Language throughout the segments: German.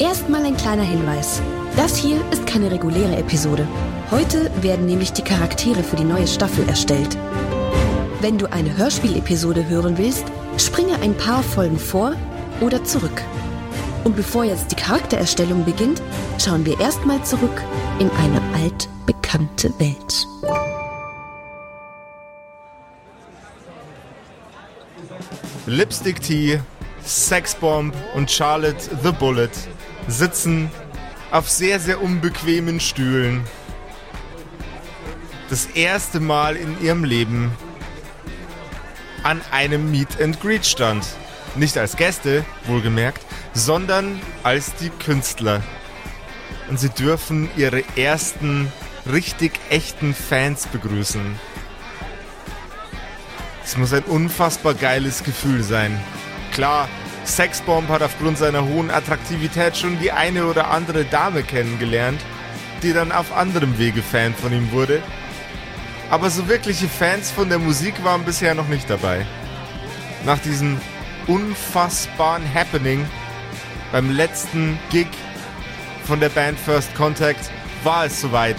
Erstmal ein kleiner Hinweis. Das hier ist keine reguläre Episode. Heute werden nämlich die Charaktere für die neue Staffel erstellt. Wenn du eine Hörspielepisode hören willst, springe ein paar Folgen vor oder zurück. Und bevor jetzt die Charaktererstellung beginnt, schauen wir erstmal zurück in eine altbekannte Welt. Lipstick Tea, Sexbomb und Charlotte the Bullet sitzen auf sehr, sehr unbequemen Stühlen. Das erste Mal in ihrem Leben an einem Meet and Greet stand. Nicht als Gäste, wohlgemerkt, sondern als die Künstler. Und sie dürfen ihre ersten richtig echten Fans begrüßen. Es muss ein unfassbar geiles Gefühl sein. Klar, Sexbomb hat aufgrund seiner hohen Attraktivität schon die eine oder andere Dame kennengelernt, die dann auf anderem Wege Fan von ihm wurde. Aber so wirkliche Fans von der Musik waren bisher noch nicht dabei. Nach diesem unfassbaren Happening beim letzten Gig von der Band First Contact war es soweit.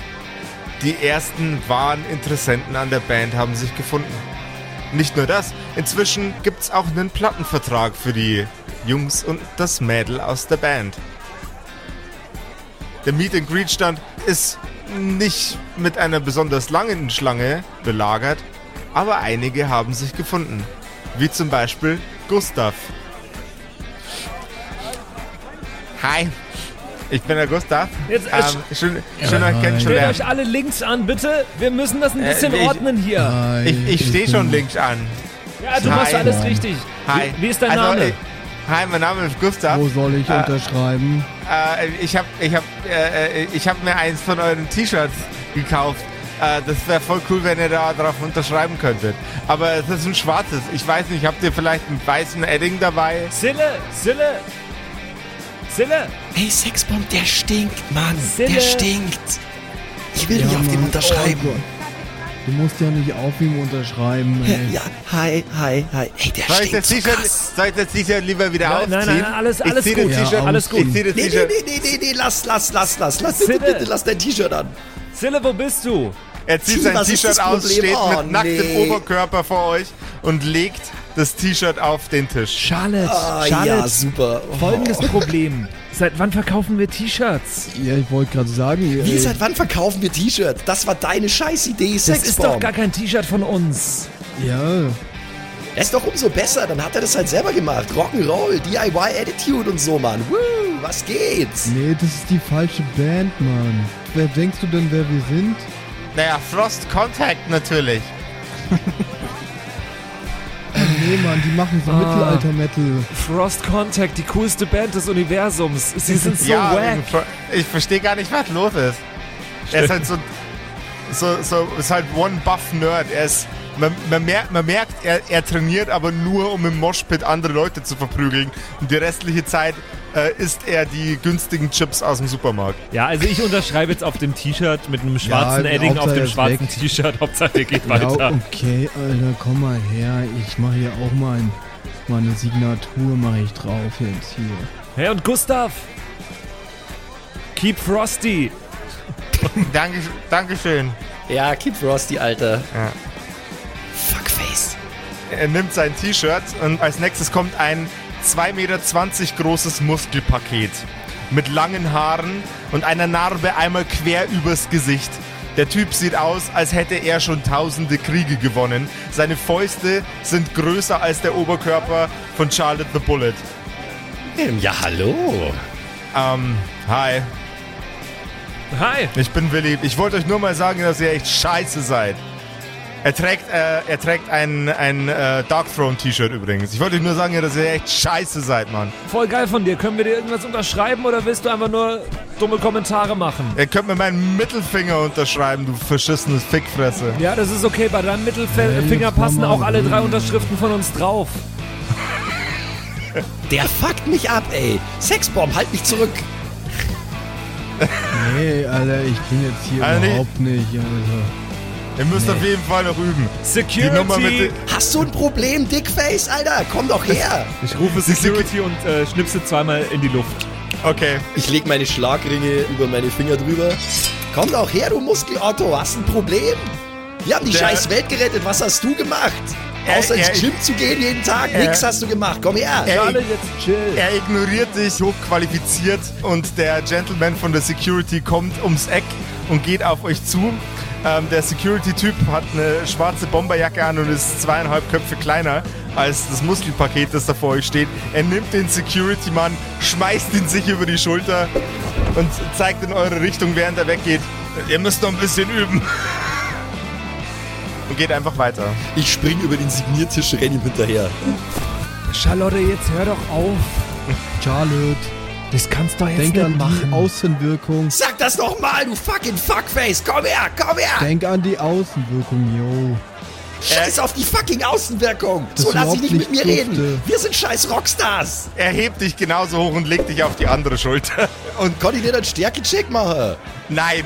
Die ersten wahren Interessenten an der Band haben sich gefunden. Nicht nur das, inzwischen gibt es auch einen Plattenvertrag für die Jungs und das Mädel aus der Band. Der Meet and Greet Stand ist nicht mit einer besonders langen Schlange belagert, aber einige haben sich gefunden. Wie zum Beispiel Gustav. Hi, ich bin der Gustav. Jetzt, äh, ähm, schön, schön euch kennenzulernen. Stellt euch alle links an, bitte. Wir müssen das ein Äh, bisschen ich- ordnen hier. Hi, Ich, ich stehe schon links an. Ja, du Hi. machst alles richtig. Hi. Wie, wie ist dein Also, Name? ich- Hi, mein Name ist Gustav. Wo soll ich Äh, unterschreiben? Äh, ich habe ich hab, äh, ich hab mir eins von euren T-Shirts gekauft. Äh, das wäre voll cool, wenn ihr da drauf unterschreiben könntet. Aber es ist ein schwarzes. Ich weiß nicht, habt ihr vielleicht einen weißen Edding dabei? Sille, Sille. Sille. Hey, Sexbomb, der stinkt, Mann. Sille. Der stinkt. Ich will nicht auf dem unterschreiben. Oh. Du musst ja nicht auf ihm unterschreiben. Ey. ja, hi, hi, hi. Hey, der Soll ich das so T-Shirt krass. soll ich das T-Shirt lieber wieder Nein, aufziehen? nein, nein, alles- ich alles zieh gut. Das Ja, T-Shirt, alles gut. Ich zieh das Nee, nee, T-Shirt. nee, nee, nee, nee, lass, lass, lass, lass. Lass bitte, bitte, lass dein T-Shirt an. Sille, wo bist du? Er zieht Zieh, sein T-Shirt aus, steht Oh, mit nacktem nee. Oberkörper vor euch und legt das T-Shirt auf den Tisch. Charlotte. Ah, Charlotte. ja, super. Oh. Folgendes Problem. Seit wann verkaufen wir T-Shirts? Ja, ich wollte gerade sagen. Wie, äh, seit wann verkaufen wir T-Shirts? Das war deine Scheißidee, Das ist Sexbomb. doch gar kein T-Shirt von uns. Ja, Das ist doch umso besser, dann hat er das halt selber gemacht. Rock'n'Roll, DIY Attitude und so, Mann. Woo, was geht's? nee, das ist die falsche Band, Mann. Wer denkst du denn, wer wir sind? Naja, Frost Contact natürlich. Nee, Mann, die machen so Ah. Mittelalter-Metal. Frost Contact, die coolste Band des Universums. Sie sind so ja, wack. ich, verstehe gar nicht, was los ist. Er ist halt so, so, so ist halt one buff Nerd. Er ist, man, man, merkt, man merkt er, er trainiert aber nur, um im Moshpit andere Leute zu verprügeln. Und die restliche Zeit äh, isst er die günstigen Chips aus dem Supermarkt. Ja, also ich unterschreibe jetzt auf dem T-Shirt mit einem schwarzen Ja, Edding auf dem schwarzen. T-Shirt. Hauptsache er geht Ja, weiter. okay, Alter, komm mal her. Ich mache hier auch mein, meine Signatur mache ich drauf jetzt hier. Hey und Gustav. Keep Frosty. Danke, Dankeschön. Ja, keep Frosty, Alter. Ja. Fuckface. Er nimmt sein T-Shirt und als nächstes kommt ein 2,20 Meter großes Muskelpaket mit langen Haaren und einer Narbe einmal quer übers Gesicht. Der Typ sieht aus, als hätte er schon tausende Kriege gewonnen. Seine Fäuste sind größer als der Oberkörper von Charlotte the Bullet. Ähm, Ja, hallo. Ähm, hi, Hi. ich bin Willi. Ich wollte euch nur mal sagen, dass ihr echt scheiße seid. Er trägt, äh, er trägt ein, ein äh, Dark Throne T-Shirt übrigens. Ich wollte euch nur sagen, dass ihr echt scheiße seid, Mann. Voll geil von dir. Können wir dir irgendwas unterschreiben oder willst du einfach nur dumme Kommentare machen? Ihr könnt mir meinen Mittelfinger unterschreiben, du verschissenes Fickfresse. Ja, das ist okay. Bei deinem Hey, Mittelfinger jetzt passen auch alle drei. Unterschriften von uns drauf. Der fuckt mich ab, ey. Sexbomb, halt mich zurück. Nee, Alter, ich bin jetzt hier Alter, nee. überhaupt nicht, Alter. Ihr müsst auf jeden Fall noch üben. Security. Hast du ein Problem, Dickface, Alter? Komm doch her. ich rufe Security und äh, schnipse zweimal in die Luft. Okay. Ich leg meine Schlagringe über meine Finger drüber. Komm doch her, du Muskel-Otto, hast ein Problem? Wir haben die Der- scheiß Welt gerettet, was hast du gemacht? Er- Außer ins er- Gym zu gehen jeden Tag, er- nix hast du gemacht, komm her. Er- chill. Er ignoriert dich, hochqualifiziert und der Gentleman von der Security kommt ums Eck und geht auf euch zu. Ähm, der Security-Typ hat eine schwarze Bomberjacke an und ist zweieinhalb Köpfe kleiner als das Muskelpaket, das da vor euch steht. Er nimmt den Security-Mann, schmeißt ihn sich über die Schulter und zeigt in eure Richtung, während er weggeht. Ihr müsst noch ein bisschen üben. Und geht einfach weiter. Ich spring über den Signiertisch, renn ihm hinterher. Charlotte, jetzt hör doch auf. Charlotte, Das kannst du jetzt denk nicht an die machen. Außenwirkung. Sag das doch mal, du fucking Fuckface, komm her, komm her. Denk an die Außenwirkung, yo. Scheiß auf die fucking Außenwirkung. Das So lass überhaupt dich nicht mit nicht mir durfte. reden. Wir sind scheiß Rockstars. Er hebt dich genauso hoch und legt dich auf die andere Schulter. Und kann ich dir einen Stärkecheck machen? Nein.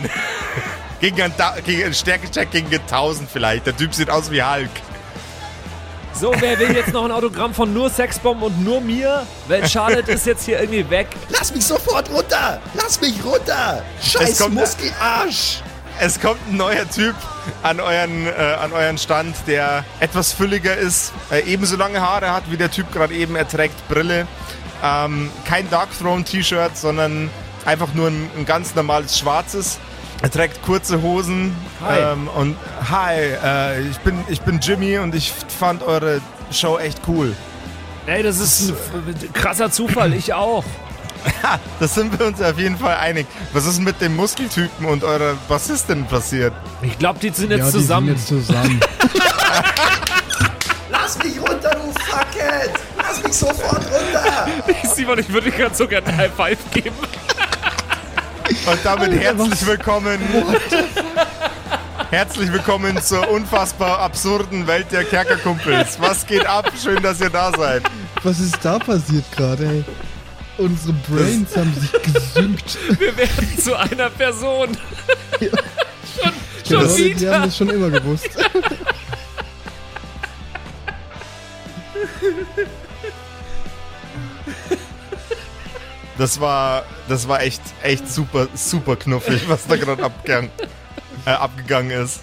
gegen einen, gegen einen Stärkecheck gegen einen 1000 vielleicht. Der Typ sieht aus wie Hulk. So, wer will jetzt noch ein Autogramm von nur Sexbomb und nur mir? Weil Charlotte ist jetzt hier irgendwie weg. Lass mich sofort runter. Lass mich runter. Scheiß kommt- Muskelarsch. Es kommt ein neuer Typ an euren, äh, an euren Stand, der etwas fülliger ist, äh, ebenso lange Haare hat wie der Typ gerade eben. Er trägt Brille. Ähm, kein Dark Throne T-Shirt, sondern einfach nur ein, ein ganz normales schwarzes. Er trägt kurze Hosen. Hi. Ähm, und hi, äh, ich, bin, ich bin Jimmy und ich fand eure Show echt cool. Ey, das ist ein krasser Zufall. Ich auch. Das sind wir uns auf jeden Fall einig. Was ist mit dem Muskeltypen und eurer Bassistin passiert? Ich glaube, die sind jetzt ja, zusammen. die sind jetzt zusammen. Lass mich runter, du Fuckhead. Lass mich sofort runter. Simon, ich würde dir gerade sogar einen High Five geben. Und damit herzlich willkommen. Herzlich willkommen zur unfassbar absurden Welt der Kerkerkumpels. Was geht ab? Schön, dass ihr da seid. Was ist da passiert gerade, ey? Unsere Brains haben sich gesynkt. Wir werden zu einer Person. schon schon Ja, die haben das schon immer gewusst. Das war, das war echt, echt super, super knuffig, was da gerade abgegangen, äh, abgegangen ist.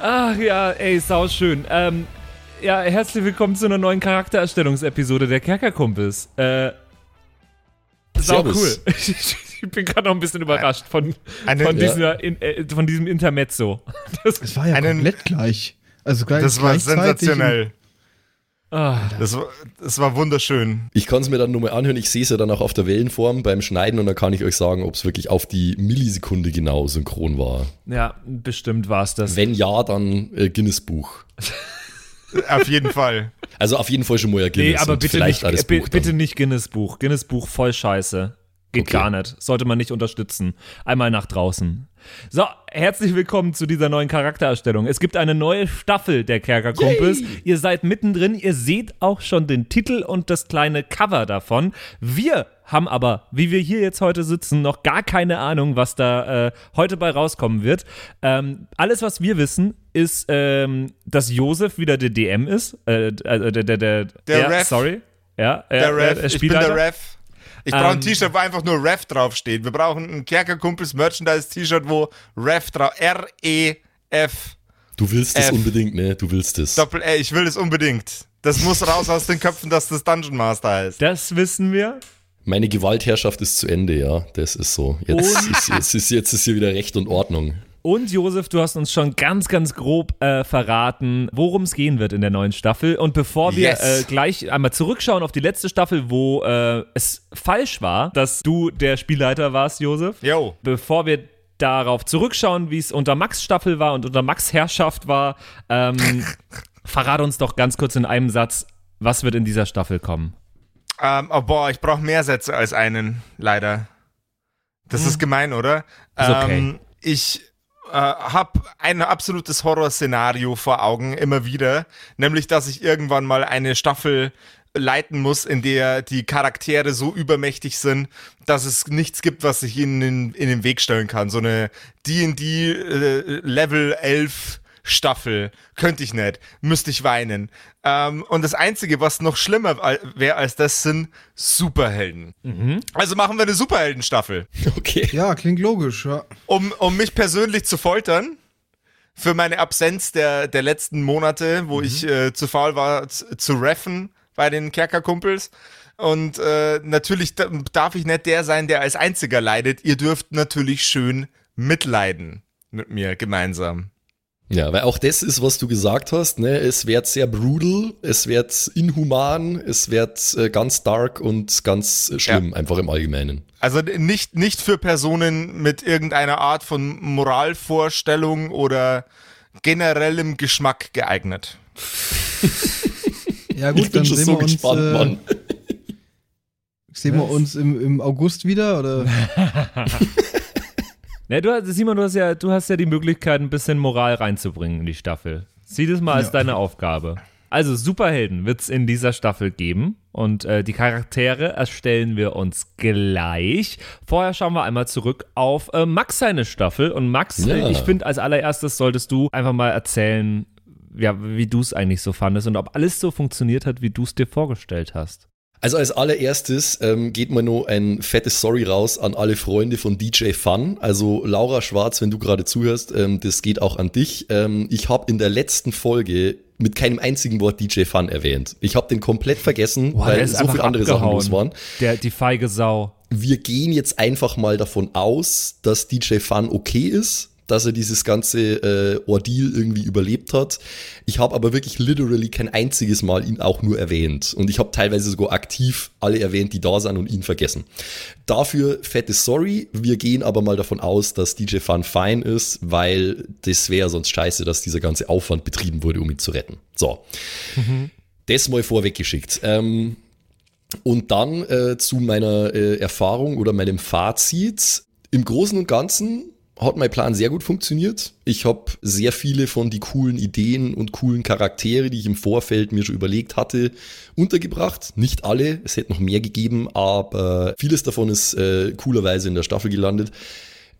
Ach ja, ey, sau schön. Ähm, ja, herzlich willkommen zu einer neuen Charaktererstellungsepisode der Kerkerkumpels. Äh, sau cool. Ich bin gerade noch ein bisschen überrascht von, Eine- von, ja. dieser, in, äh, von diesem Intermezzo. Das, Es war ja Einen- komplett gleich. Also gleich, Das war sensationell. Ah, Das war, das war wunderschön. Ich kann es mir dann nur mal anhören. Ich sehe es ja dann auch auf der Wellenform beim Schneiden und dann kann ich euch sagen, ob es wirklich auf die Millisekunde genau synchron war. ja, bestimmt war es das. Wenn ja, dann äh, Guinness-Buch. Auf jeden Fall. Also auf jeden Fall schon mal ein Guinness Nee, aber bitte nicht, bitte nicht Guinness Buch. Guinness Buch voll scheiße. Geht Okay. gar nicht. Sollte man nicht unterstützen. Einmal nach draußen. So, herzlich willkommen zu dieser neuen Charaktererstellung. Es gibt eine neue Staffel der Kerkerkumpels. Ihr seid mittendrin. Ihr seht auch schon den Titel und das kleine Cover davon. Wir haben aber, wie wir hier jetzt heute sitzen, noch gar keine Ahnung, was da äh, heute bei rauskommen wird. Ähm, alles, was wir wissen, ist, ähm, dass Josef wieder der DM ist. Äh, äh, der, der, der, Der ja, Ref. Sorry. Ja, äh, Der Ref. äh, ich bin der Ref. Ich brauche ein Ähm, T-Shirt, wo einfach nur Ref draufsteht. Wir brauchen ein Kerkerkumpels Merchandise-T-Shirt, wo Ref drauf. R-E-F. Du willst es unbedingt, ne? Du willst es. Doppel E. Ich will es unbedingt. Das muss raus aus den Köpfen, dass das Dungeon Master heißt. Das wissen wir. Meine Gewaltherrschaft ist zu Ende, ja. Das ist so. Jetzt, ist, jetzt, ist, jetzt ist hier wieder Recht und Ordnung. Und Josef, du hast uns schon ganz, ganz grob äh, verraten, worum es gehen wird in der neuen Staffel. Und bevor wir Yes. äh, gleich einmal zurückschauen auf die letzte Staffel, wo äh, es falsch war, dass du der Spielleiter warst, Josef, Yo. bevor wir darauf zurückschauen, wie es unter Max Staffel war und unter Max Herrschaft war, ähm, verrate uns doch ganz kurz in einem Satz, was wird in dieser Staffel kommen. Ähm, oh boah, ich brauche mehr Sätze als einen, leider. Das ist gemein, oder? Ist okay. Ähm, ich äh, habe ein absolutes Horrorszenario vor Augen, immer wieder. Nämlich, dass ich irgendwann mal eine Staffel leiten muss, in der die Charaktere so übermächtig sind, dass es nichts gibt, was sich ihnen in, in den Weg stellen kann. So eine D&D äh, Level 11 Staffel. Könnte ich nicht. Müsste ich weinen. Ähm, und das Einzige, was noch schlimmer wäre als das, sind Superhelden. Also machen wir eine Superheldenstaffel. Okay. Ja, klingt logisch, ja. Um, um mich persönlich zu foltern. Für meine Absenz der, der letzten Monate, wo ich äh, zu faul war, zu, zu reffen bei den Kerkerkumpels. Und äh, natürlich da- darf ich nicht der sein, der als einziger leidet. Ihr dürft natürlich schön mitleiden mit mir gemeinsam. Ja, weil auch das ist, was du gesagt hast. Ne? Es wird sehr brutal, es wird inhuman, es wird äh, ganz dark und ganz äh, schlimm, einfach im Allgemeinen. Also nicht, nicht für Personen mit irgendeiner Art von Moralvorstellung oder generellem Geschmack geeignet. Ja gut, ich bin dann schon sehen so wir uns, gespannt, äh, Mann. Sehen wir uns im, im August wieder, oder? Ne, du, Simon, du hast, ja, du hast ja die Möglichkeit, ein bisschen Moral reinzubringen in die Staffel. Sieh das mal als Ja. deine Aufgabe. Also, Superhelden wird es in dieser Staffel geben und äh, die Charaktere erstellen wir uns gleich. Vorher schauen wir einmal zurück auf äh, Max seine Staffel. Und Max, Ja. ich finde, als allererstes solltest du einfach mal erzählen, ja, wie du es eigentlich so fandest und ob alles so funktioniert hat, wie du es dir vorgestellt hast. Also als allererstes ähm, geht mal noch ein fettes Sorry raus an alle Freunde von DJ Fun. Also Laura Schwarz, wenn du gerade zuhörst, ähm, das geht auch an dich. Ähm, ich habe in der letzten Folge mit keinem einzigen Wort DJ Fun erwähnt. Ich habe den komplett vergessen, Boah, weil so viele andere Sachen los waren. Der, die feige Sau. Wir gehen jetzt einfach mal davon aus, dass DJ Fun okay ist, dass er dieses ganze äh, Ordeal irgendwie überlebt hat. Ich habe aber wirklich literally kein einziges Mal ihn auch nur erwähnt. Und ich habe teilweise sogar aktiv alle erwähnt, die da sind und ihn vergessen. Dafür fette Sorry. Wir gehen aber mal davon aus, dass DJ Fun fein ist, weil das wäre sonst scheiße, dass dieser ganze Aufwand betrieben wurde, um ihn zu retten. So. Das mal vorweggeschickt. Ähm, und dann äh, zu meiner äh, Erfahrung oder meinem Fazit. Im Großen und Ganzen hat mein Plan sehr gut funktioniert. Ich habe sehr viele von die coolen Ideen und coolen Charaktere, die ich im Vorfeld mir schon überlegt hatte, untergebracht. Nicht alle, es hätte noch mehr gegeben, aber vieles davon ist äh, coolerweise in der Staffel gelandet.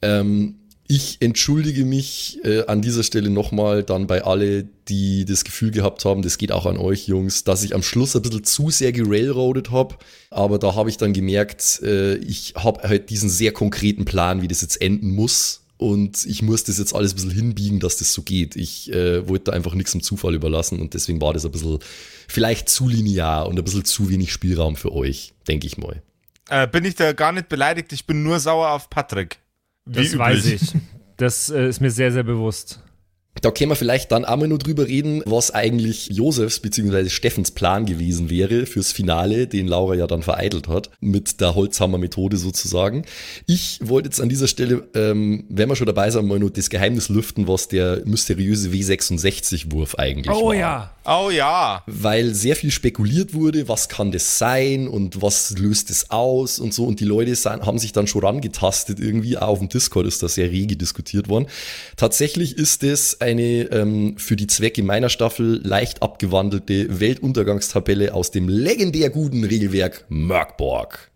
Ähm, ich entschuldige mich äh, an dieser Stelle nochmal dann bei alle, die das Gefühl gehabt haben, das geht auch an euch Jungs, dass ich am Schluss ein bisschen zu sehr gerailroadet habe. Aber da habe ich dann gemerkt, äh, ich habe halt diesen sehr konkreten Plan, wie das jetzt enden muss. Und ich muss das jetzt alles ein bisschen hinbiegen, dass das so geht. Ich äh, wollte da einfach nichts im Zufall überlassen und deswegen war das ein bisschen vielleicht zu linear und ein bisschen zu wenig Spielraum für euch, denke ich mal. Äh, bin ich da gar nicht beleidigt, ich bin nur sauer auf Patrick. Wie Das üblich. weiß ich. Das äh, ist mir sehr, sehr bewusst. Da können wir vielleicht dann einmal nur drüber reden, was eigentlich Josefs bzw. Steffens Plan gewesen wäre fürs Finale, den Laura ja dann vereitelt hat, mit der Holzhammer-Methode sozusagen. Ich wollte jetzt an dieser Stelle, ähm, wenn wir schon dabei sind, mal nur das Geheimnis lüften, was der mysteriöse W66-Wurf eigentlich Oh war. ja. Oh ja. Weil sehr viel spekuliert wurde, was kann das sein und was löst es aus und so. Und die Leute haben sich dann schon rangetastet irgendwie. Auch auf dem Discord ist das sehr rege diskutiert worden. Tatsächlich ist es eine ähm, für die Zwecke meiner Staffel leicht abgewandelte Weltuntergangstabelle aus dem legendär guten Regelwerk Merkborg.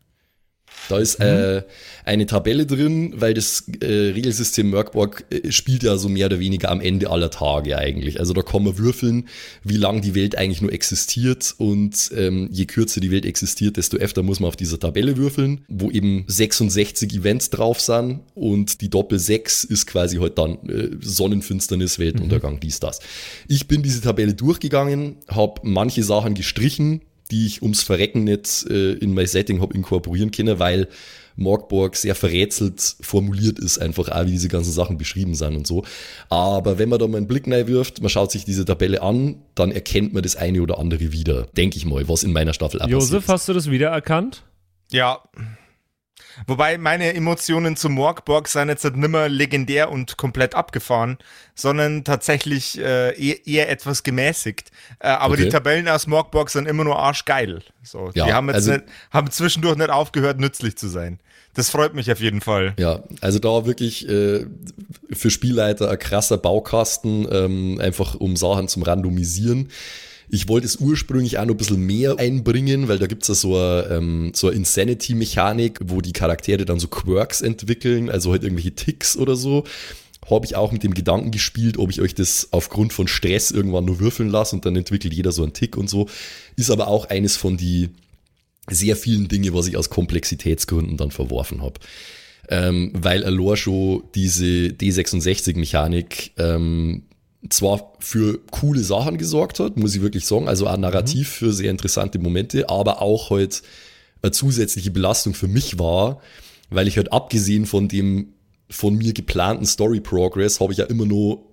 Da ist äh, eine Tabelle drin, weil das äh, Regelsystem Merkborg äh, spielt ja so mehr oder weniger am Ende aller Tage eigentlich. Also da kann man würfeln, wie lange die Welt eigentlich nur existiert und ähm, je kürzer die Welt existiert, desto öfter muss man auf dieser Tabelle würfeln, wo eben 66 Events drauf sind und die Doppel 6 ist quasi halt dann äh, Sonnenfinsternis, Weltuntergang, dies, das. Ich bin diese Tabelle durchgegangen, habe manche Sachen gestrichen, die ich ums Verrecken nicht äh, in mein Setting hab inkorporieren können, weil Morgborg sehr verrätselt formuliert ist, einfach auch wie diese ganzen Sachen beschrieben sind und so. Aber wenn man da mal einen Blick wirft, man schaut sich diese Tabelle an, dann erkennt man das eine oder andere wieder, denke ich mal, was in meiner Staffel Josef, passiert hast du das wiedererkannt? Ja. Wobei meine Emotionen zu Morgborg sind jetzt nicht nimmer legendär und komplett abgefahren, sondern tatsächlich äh, eher, eher etwas gemäßigt. Äh, aber Okay. die Tabellen aus Morgborg sind immer nur arschgeil. So, Ja, die haben jetzt also- nicht, haben zwischendurch nicht aufgehört, nützlich zu sein. Das freut mich auf jeden Fall. Ja, also da wirklich äh, für Spielleiter ein krasser Baukasten, ähm, einfach um Sachen zum Randomisieren. Ich wollte es ursprünglich auch noch ein bisschen mehr einbringen, weil da gibt's ja so eine, ähm, so eine Insanity-Mechanik, wo die Charaktere dann so Quirks entwickeln, also halt irgendwelche Ticks oder so. habe ich auch mit dem Gedanken gespielt, ob ich euch das aufgrund von Stress irgendwann nur würfeln lasse und dann entwickelt jeder so einen Tick und so. Ist aber auch eines von die sehr vielen Dinge, was ich aus Komplexitätsgründen dann verworfen habe. Ähm, weil Alor schon diese D66-Mechanik ähm, zwar für coole Sachen gesorgt hat, muss ich wirklich sagen, also auch narrativ für sehr interessante Momente, aber auch halt eine zusätzliche Belastung für mich war, weil ich halt abgesehen von dem von mir geplanten Story Progress habe ich ja immer nur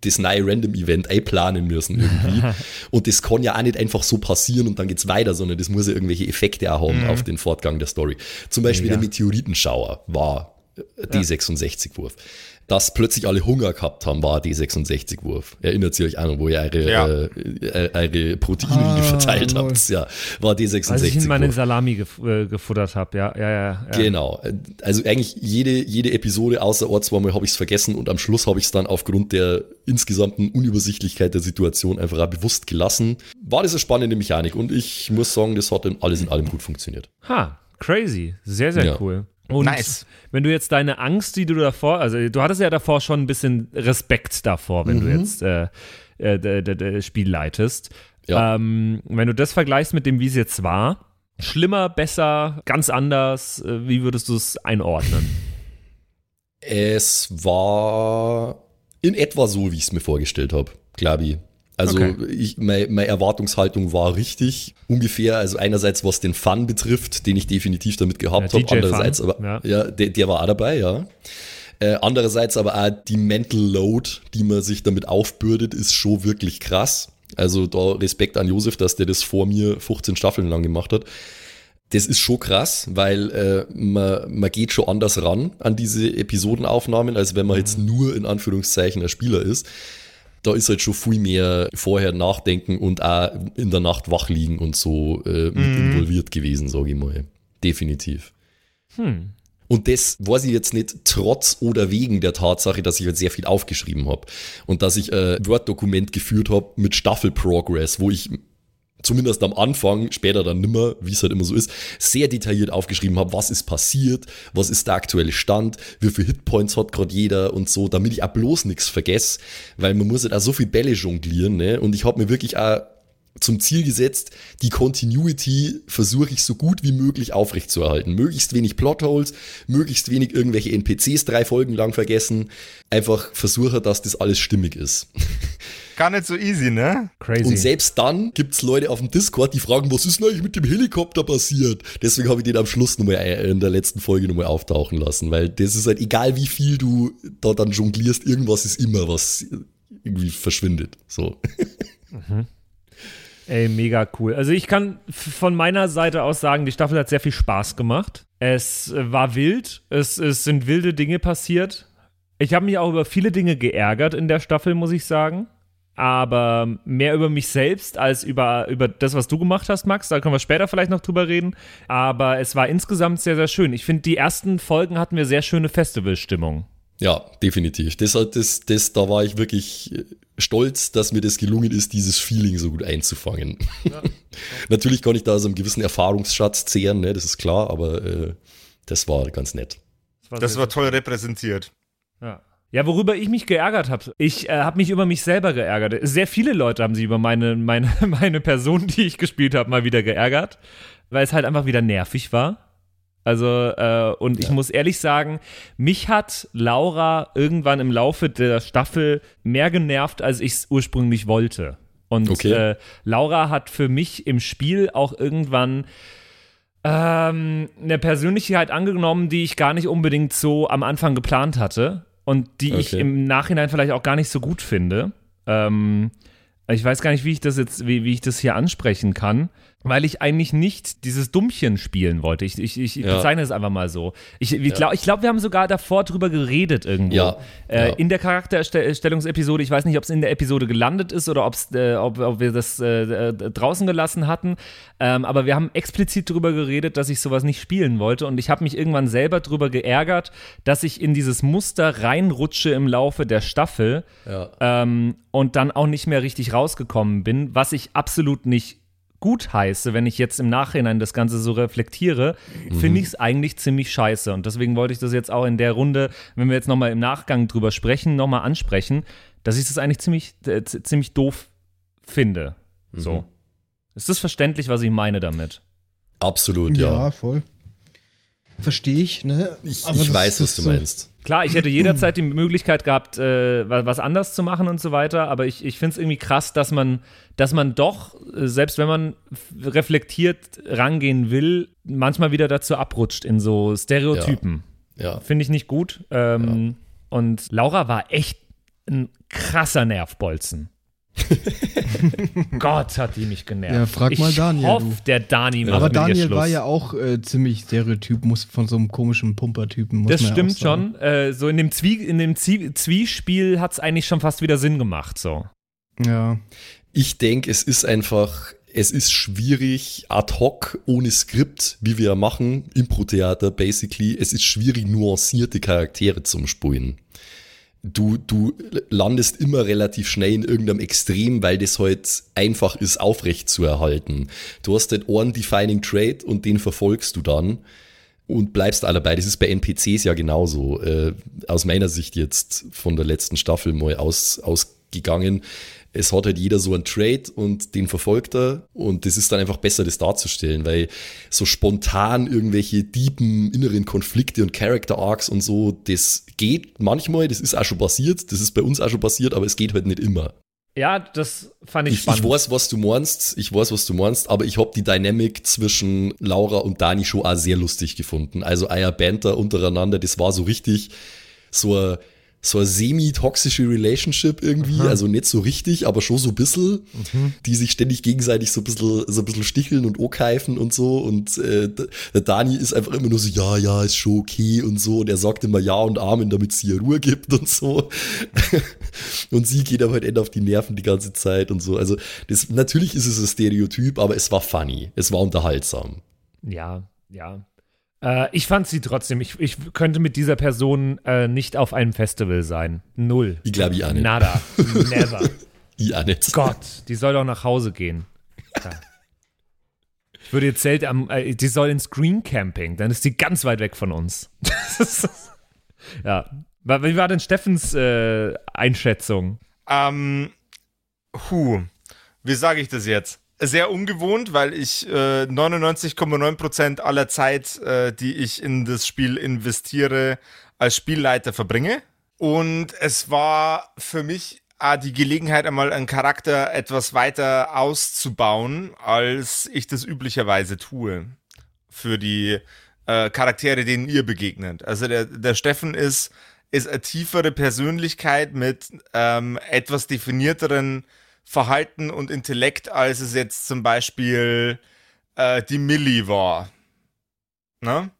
das neue Random Event einplanen müssen irgendwie. und das kann ja auch nicht einfach so passieren und dann geht's weiter, sondern das muss ja irgendwelche Effekte auch haben mhm. auf den Fortgang der Story. Zum Beispiel ja. der Meteoritenschauer war D66-Wurf dass plötzlich alle Hunger gehabt haben, war D66-Wurf. Erinnert ihr euch an, wo ihr eure, ja. äh, äh eure Proteinriegel ah, verteilt habt? Ja, war D66. Als ich in meine Salami gef äh, gefuttert habe, ja, ja, ja, ja. Genau. Also eigentlich jede, jede Episode außer Ort zweimal habe ich es vergessen und am Schluss habe ich es dann aufgrund der insgesamten Unübersichtlichkeit der Situation einfach auch bewusst gelassen. War das eine spannende Mechanik und ich muss sagen, das hat alles in allem gut funktioniert. Ha, crazy. Sehr, sehr ja. cool. Und nice. wenn du jetzt deine Angst, die du davor, also du hattest ja davor schon ein bisschen Respekt davor, wenn mhm. du jetzt äh, äh, das Spiel leitest. Ja. Ähm, wenn du das vergleichst mit dem, wie es jetzt war, schlimmer, besser, ganz anders, äh, wie würdest du es einordnen? Es war in etwa so, wie ich es mir vorgestellt habe, glaube ich. Also okay. ich, meine, meine Erwartungshaltung war richtig ungefähr. Also einerseits was den Fun betrifft, den ich definitiv damit gehabt ja, habe, andererseits Fun. aber ja, ja der, der, war auch dabei, ja. Äh, andererseits aber auch die Mental Load, die man sich damit aufbürdet, ist schon wirklich krass. Also da Respekt an Josef, dass der das vor mir 15 Staffeln lang gemacht hat. Das ist schon krass, weil äh, man, man geht schon anders ran an diese Episodenaufnahmen, als wenn man jetzt mhm. nur in Anführungszeichen ein Spieler ist da ist halt schon viel mehr vorher nachdenken und auch in der Nacht wach liegen und so äh, mit mm. involviert gewesen, sage ich mal. Definitiv. Hm. Und das weiß ich jetzt nicht trotz oder wegen der Tatsache, dass ich halt sehr viel aufgeschrieben habe und dass ich ein Word-Dokument geführt habe mit Staffel-Progress, wo ich zumindest am Anfang, später dann nimmer, wie es halt immer so ist, sehr detailliert aufgeschrieben habe, was ist passiert, was ist der aktuelle Stand, wie viele Hitpoints hat gerade jeder und so, damit ich auch bloß nichts vergesse, weil man muss halt auch so viel Bälle jonglieren, ne? Und ich habe mir wirklich auch zum Ziel gesetzt, die Continuity versuche ich so gut wie möglich aufrechtzuerhalten. Möglichst wenig Plotholes, möglichst wenig irgendwelche NPCs drei Folgen lang vergessen. Einfach versuche, dass das alles stimmig ist. Gar nicht so easy, ne? Crazy. Und selbst dann gibt es Leute auf dem Discord, die fragen, was ist denn eigentlich mit dem Helikopter passiert? Deswegen habe ich den am Schluss nochmal äh, in der letzten Folge nochmal auftauchen lassen, weil das ist halt egal, wie viel du da dann jonglierst, irgendwas ist immer, was irgendwie verschwindet. So. Mhm. Ey, mega cool. Also ich kann von meiner Seite aus sagen, die Staffel hat sehr viel Spaß gemacht. Es war wild, es, es sind wilde Dinge passiert. Ich habe mich auch über viele Dinge geärgert in der Staffel, muss ich sagen. Aber mehr über mich selbst als über, über das, was du gemacht hast, Max. Da können wir später vielleicht noch drüber reden. Aber es war insgesamt sehr, sehr schön. Ich finde, die ersten Folgen hatten wir sehr schöne Festivalstimmung. Ja, definitiv. Das, das, das, da war ich wirklich stolz, dass mir das gelungen ist, dieses Feeling so gut einzufangen. Ja. Natürlich kann ich da so einen gewissen Erfahrungsschatz zehren, ne, das ist klar, aber äh, das war ganz nett. Das war, das war toll repräsentiert. Ja. Ja, worüber ich mich geärgert habe. Ich äh, habe mich über mich selber geärgert. Sehr viele Leute haben sich über meine, meine, meine Person, die ich gespielt habe, mal wieder geärgert, weil es halt einfach wieder nervig war. Also, äh, und ja. ich muss ehrlich sagen, mich hat Laura irgendwann im Laufe der Staffel mehr genervt, als ich es ursprünglich wollte. Und okay. äh, Laura hat für mich im Spiel auch irgendwann ähm, eine Persönlichkeit angenommen, die ich gar nicht unbedingt so am Anfang geplant hatte und die okay. ich im Nachhinein vielleicht auch gar nicht so gut finde. Ähm, ich weiß gar nicht, wie ich das jetzt, wie, wie ich das hier ansprechen kann weil ich eigentlich nicht dieses Dummchen spielen wollte. Ich, ich, ich ja. bezeichne es einfach mal so. Ich, ich glaube, glaub, wir haben sogar davor drüber geredet irgendwo. Ja. Äh, ja. In der Charakterstellungsepisode, ich weiß nicht, ob es in der Episode gelandet ist oder äh, ob, ob wir das äh, äh, draußen gelassen hatten. Ähm, aber wir haben explizit darüber geredet, dass ich sowas nicht spielen wollte. Und ich habe mich irgendwann selber darüber geärgert, dass ich in dieses Muster reinrutsche im Laufe der Staffel ähm, und dann auch nicht mehr richtig rausgekommen bin, was ich absolut nicht gut heiße, wenn ich jetzt im Nachhinein das Ganze so reflektiere, Mhm. finde ich es eigentlich ziemlich scheiße. Und deswegen wollte ich das jetzt auch in der Runde, wenn wir jetzt nochmal im Nachgang drüber sprechen, nochmal ansprechen, dass ich das eigentlich ziemlich, äh, ziemlich doof finde. So. Mhm. Ist das verständlich, was ich meine damit? Absolut, Ja, ja. voll. Verstehe ich, ne? Ich, Aber ich das- weiß, das was du so- meinst. Klar, ich hätte jederzeit die Möglichkeit gehabt, äh, wa- was anders zu machen und so weiter, aber ich, ich finde es irgendwie krass, dass man, dass man doch, äh, selbst wenn man reflektiert rangehen will, manchmal wieder dazu abrutscht in so Stereotypen. Ja. Finde ich nicht gut. Ähm, Und Laura war echt ein krasser Nervbolzen. Gott, hat die mich genervt. Ja, frag mal ich Daniel, hoffe, du. der Dani macht Aber Daniel Schluss. war ja auch äh, ziemlich stereotyp, muss von so einem komischen Pumpertypen. Muss Das man ja stimmt auch sagen. schon. Äh, so in dem, Zwie in dem Zwie Zwiespiel hat es eigentlich schon fast wieder Sinn gemacht. So. Ja. Ich denke, es ist einfach, es ist schwierig, ad hoc, ohne Skript, wie wir ja machen, Impro-Theater basically, es ist schwierig, nuancierte Charaktere zum Spulen. Du, du landest immer relativ schnell in irgendeinem Extrem, weil das halt einfach ist, aufrecht zu erhalten. Du hast halt einen defining Trait und den verfolgst du dann und bleibst alle dabei. Das ist bei NPCs ja genauso. Äh, aus meiner Sicht jetzt von der letzten Staffel mal aus, ausgegangen. Es hat halt jeder so einen Trade und den verfolgt er und das ist dann einfach besser, das darzustellen, weil so spontan irgendwelche tiefen inneren Konflikte und Character Arcs und so, das geht manchmal, das ist auch schon passiert, das ist bei uns auch schon passiert, aber es geht halt nicht immer. Ja, das fand ich, Ich, ich spannend. weiß, was du meinst, ich weiß, was du meinst, aber ich habe die Dynamic zwischen Laura und Dani schon auch sehr lustig gefunden. Also euer Banter untereinander, das war so richtig so ein so eine semi-toxische Relationship irgendwie, also nicht so richtig, aber schon so ein bisschen, die sich ständig gegenseitig so ein bisschen, so ein bisschen sticheln und okeifen und so. Und äh, der Dani ist einfach immer nur so, ja, ja, ist schon okay und so. Und er sagt immer Ja und Amen, damit sie ihr Ruhe gibt und so. Und sie geht aber halt end auf die Nerven die ganze Zeit und so, also das, natürlich ist es ein Stereotyp, aber es war funny, es war unterhaltsam. Ja, ja. Äh, ich fand sie trotzdem. Ich, ich könnte mit dieser Person äh, nicht auf einem Festival sein. Null. Ich glaube ich auch nicht. Nada. Never. Ich auch nicht. Gott, die soll doch nach Hause gehen. Ja. Ich würde ihr Zelt am, äh, die soll ins Green Camping, dann ist die ganz weit weg von uns. Ja. Wie war denn Steffens äh, Einschätzung? Ähm, hu, wie sage ich das jetzt? Sehr ungewohnt, weil ich äh, 99,9% aller Zeit, äh, die ich in das Spiel investiere, als Spielleiter verbringe. Und es war für mich äh, die Gelegenheit, einmal einen Charakter etwas weiter auszubauen, als ich das üblicherweise tue. Für die äh, Charaktere, denen ihr begegnet. Also der, der Steffen ist, ist eine tiefere Persönlichkeit mit ähm, etwas definierteren Verhalten und Intellekt, als es jetzt zum Beispiel äh, die Millie war. Ne?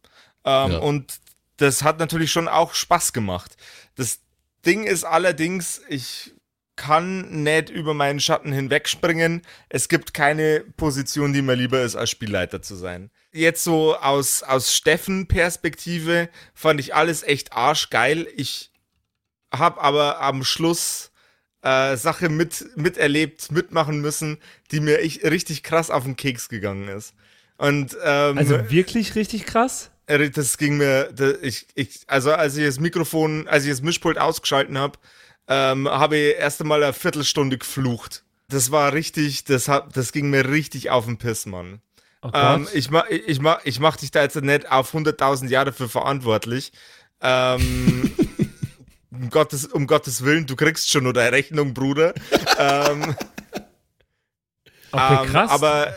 Ähm, Ja. Und das hat natürlich schon auch Spaß gemacht. Das Ding ist allerdings, ich kann nicht über meinen Schatten hinwegspringen. Es gibt keine Position, die mir lieber ist, als Spielleiter zu sein. Jetzt so aus, aus Steffen-Perspektive fand ich alles echt arschgeil. Ich habe aber am Schluss äh, Sache mit, miterlebt, mitmachen müssen, die mir echt richtig krass auf den Keks gegangen ist. Und ähm, Also wirklich richtig krass? äh, Das ging mir, da- ich, ich, also als ich das Mikrofon, als ich das Mischpult ausgeschalten habe, ähm, habe ich erst einmal eine Viertelstunde geflucht. Das war richtig, das, hat, das ging mir richtig auf den Piss, Mann. Oh Ähm, ich, ma, ich, ich, ma, ich mach dich da jetzt nicht auf 100.000 Jahre für verantwortlich. Ähm, um, Gottes, um Gottes Willen, du kriegst schon nur deine Rechnung, Bruder. ähm, okay, ähm, krass. aber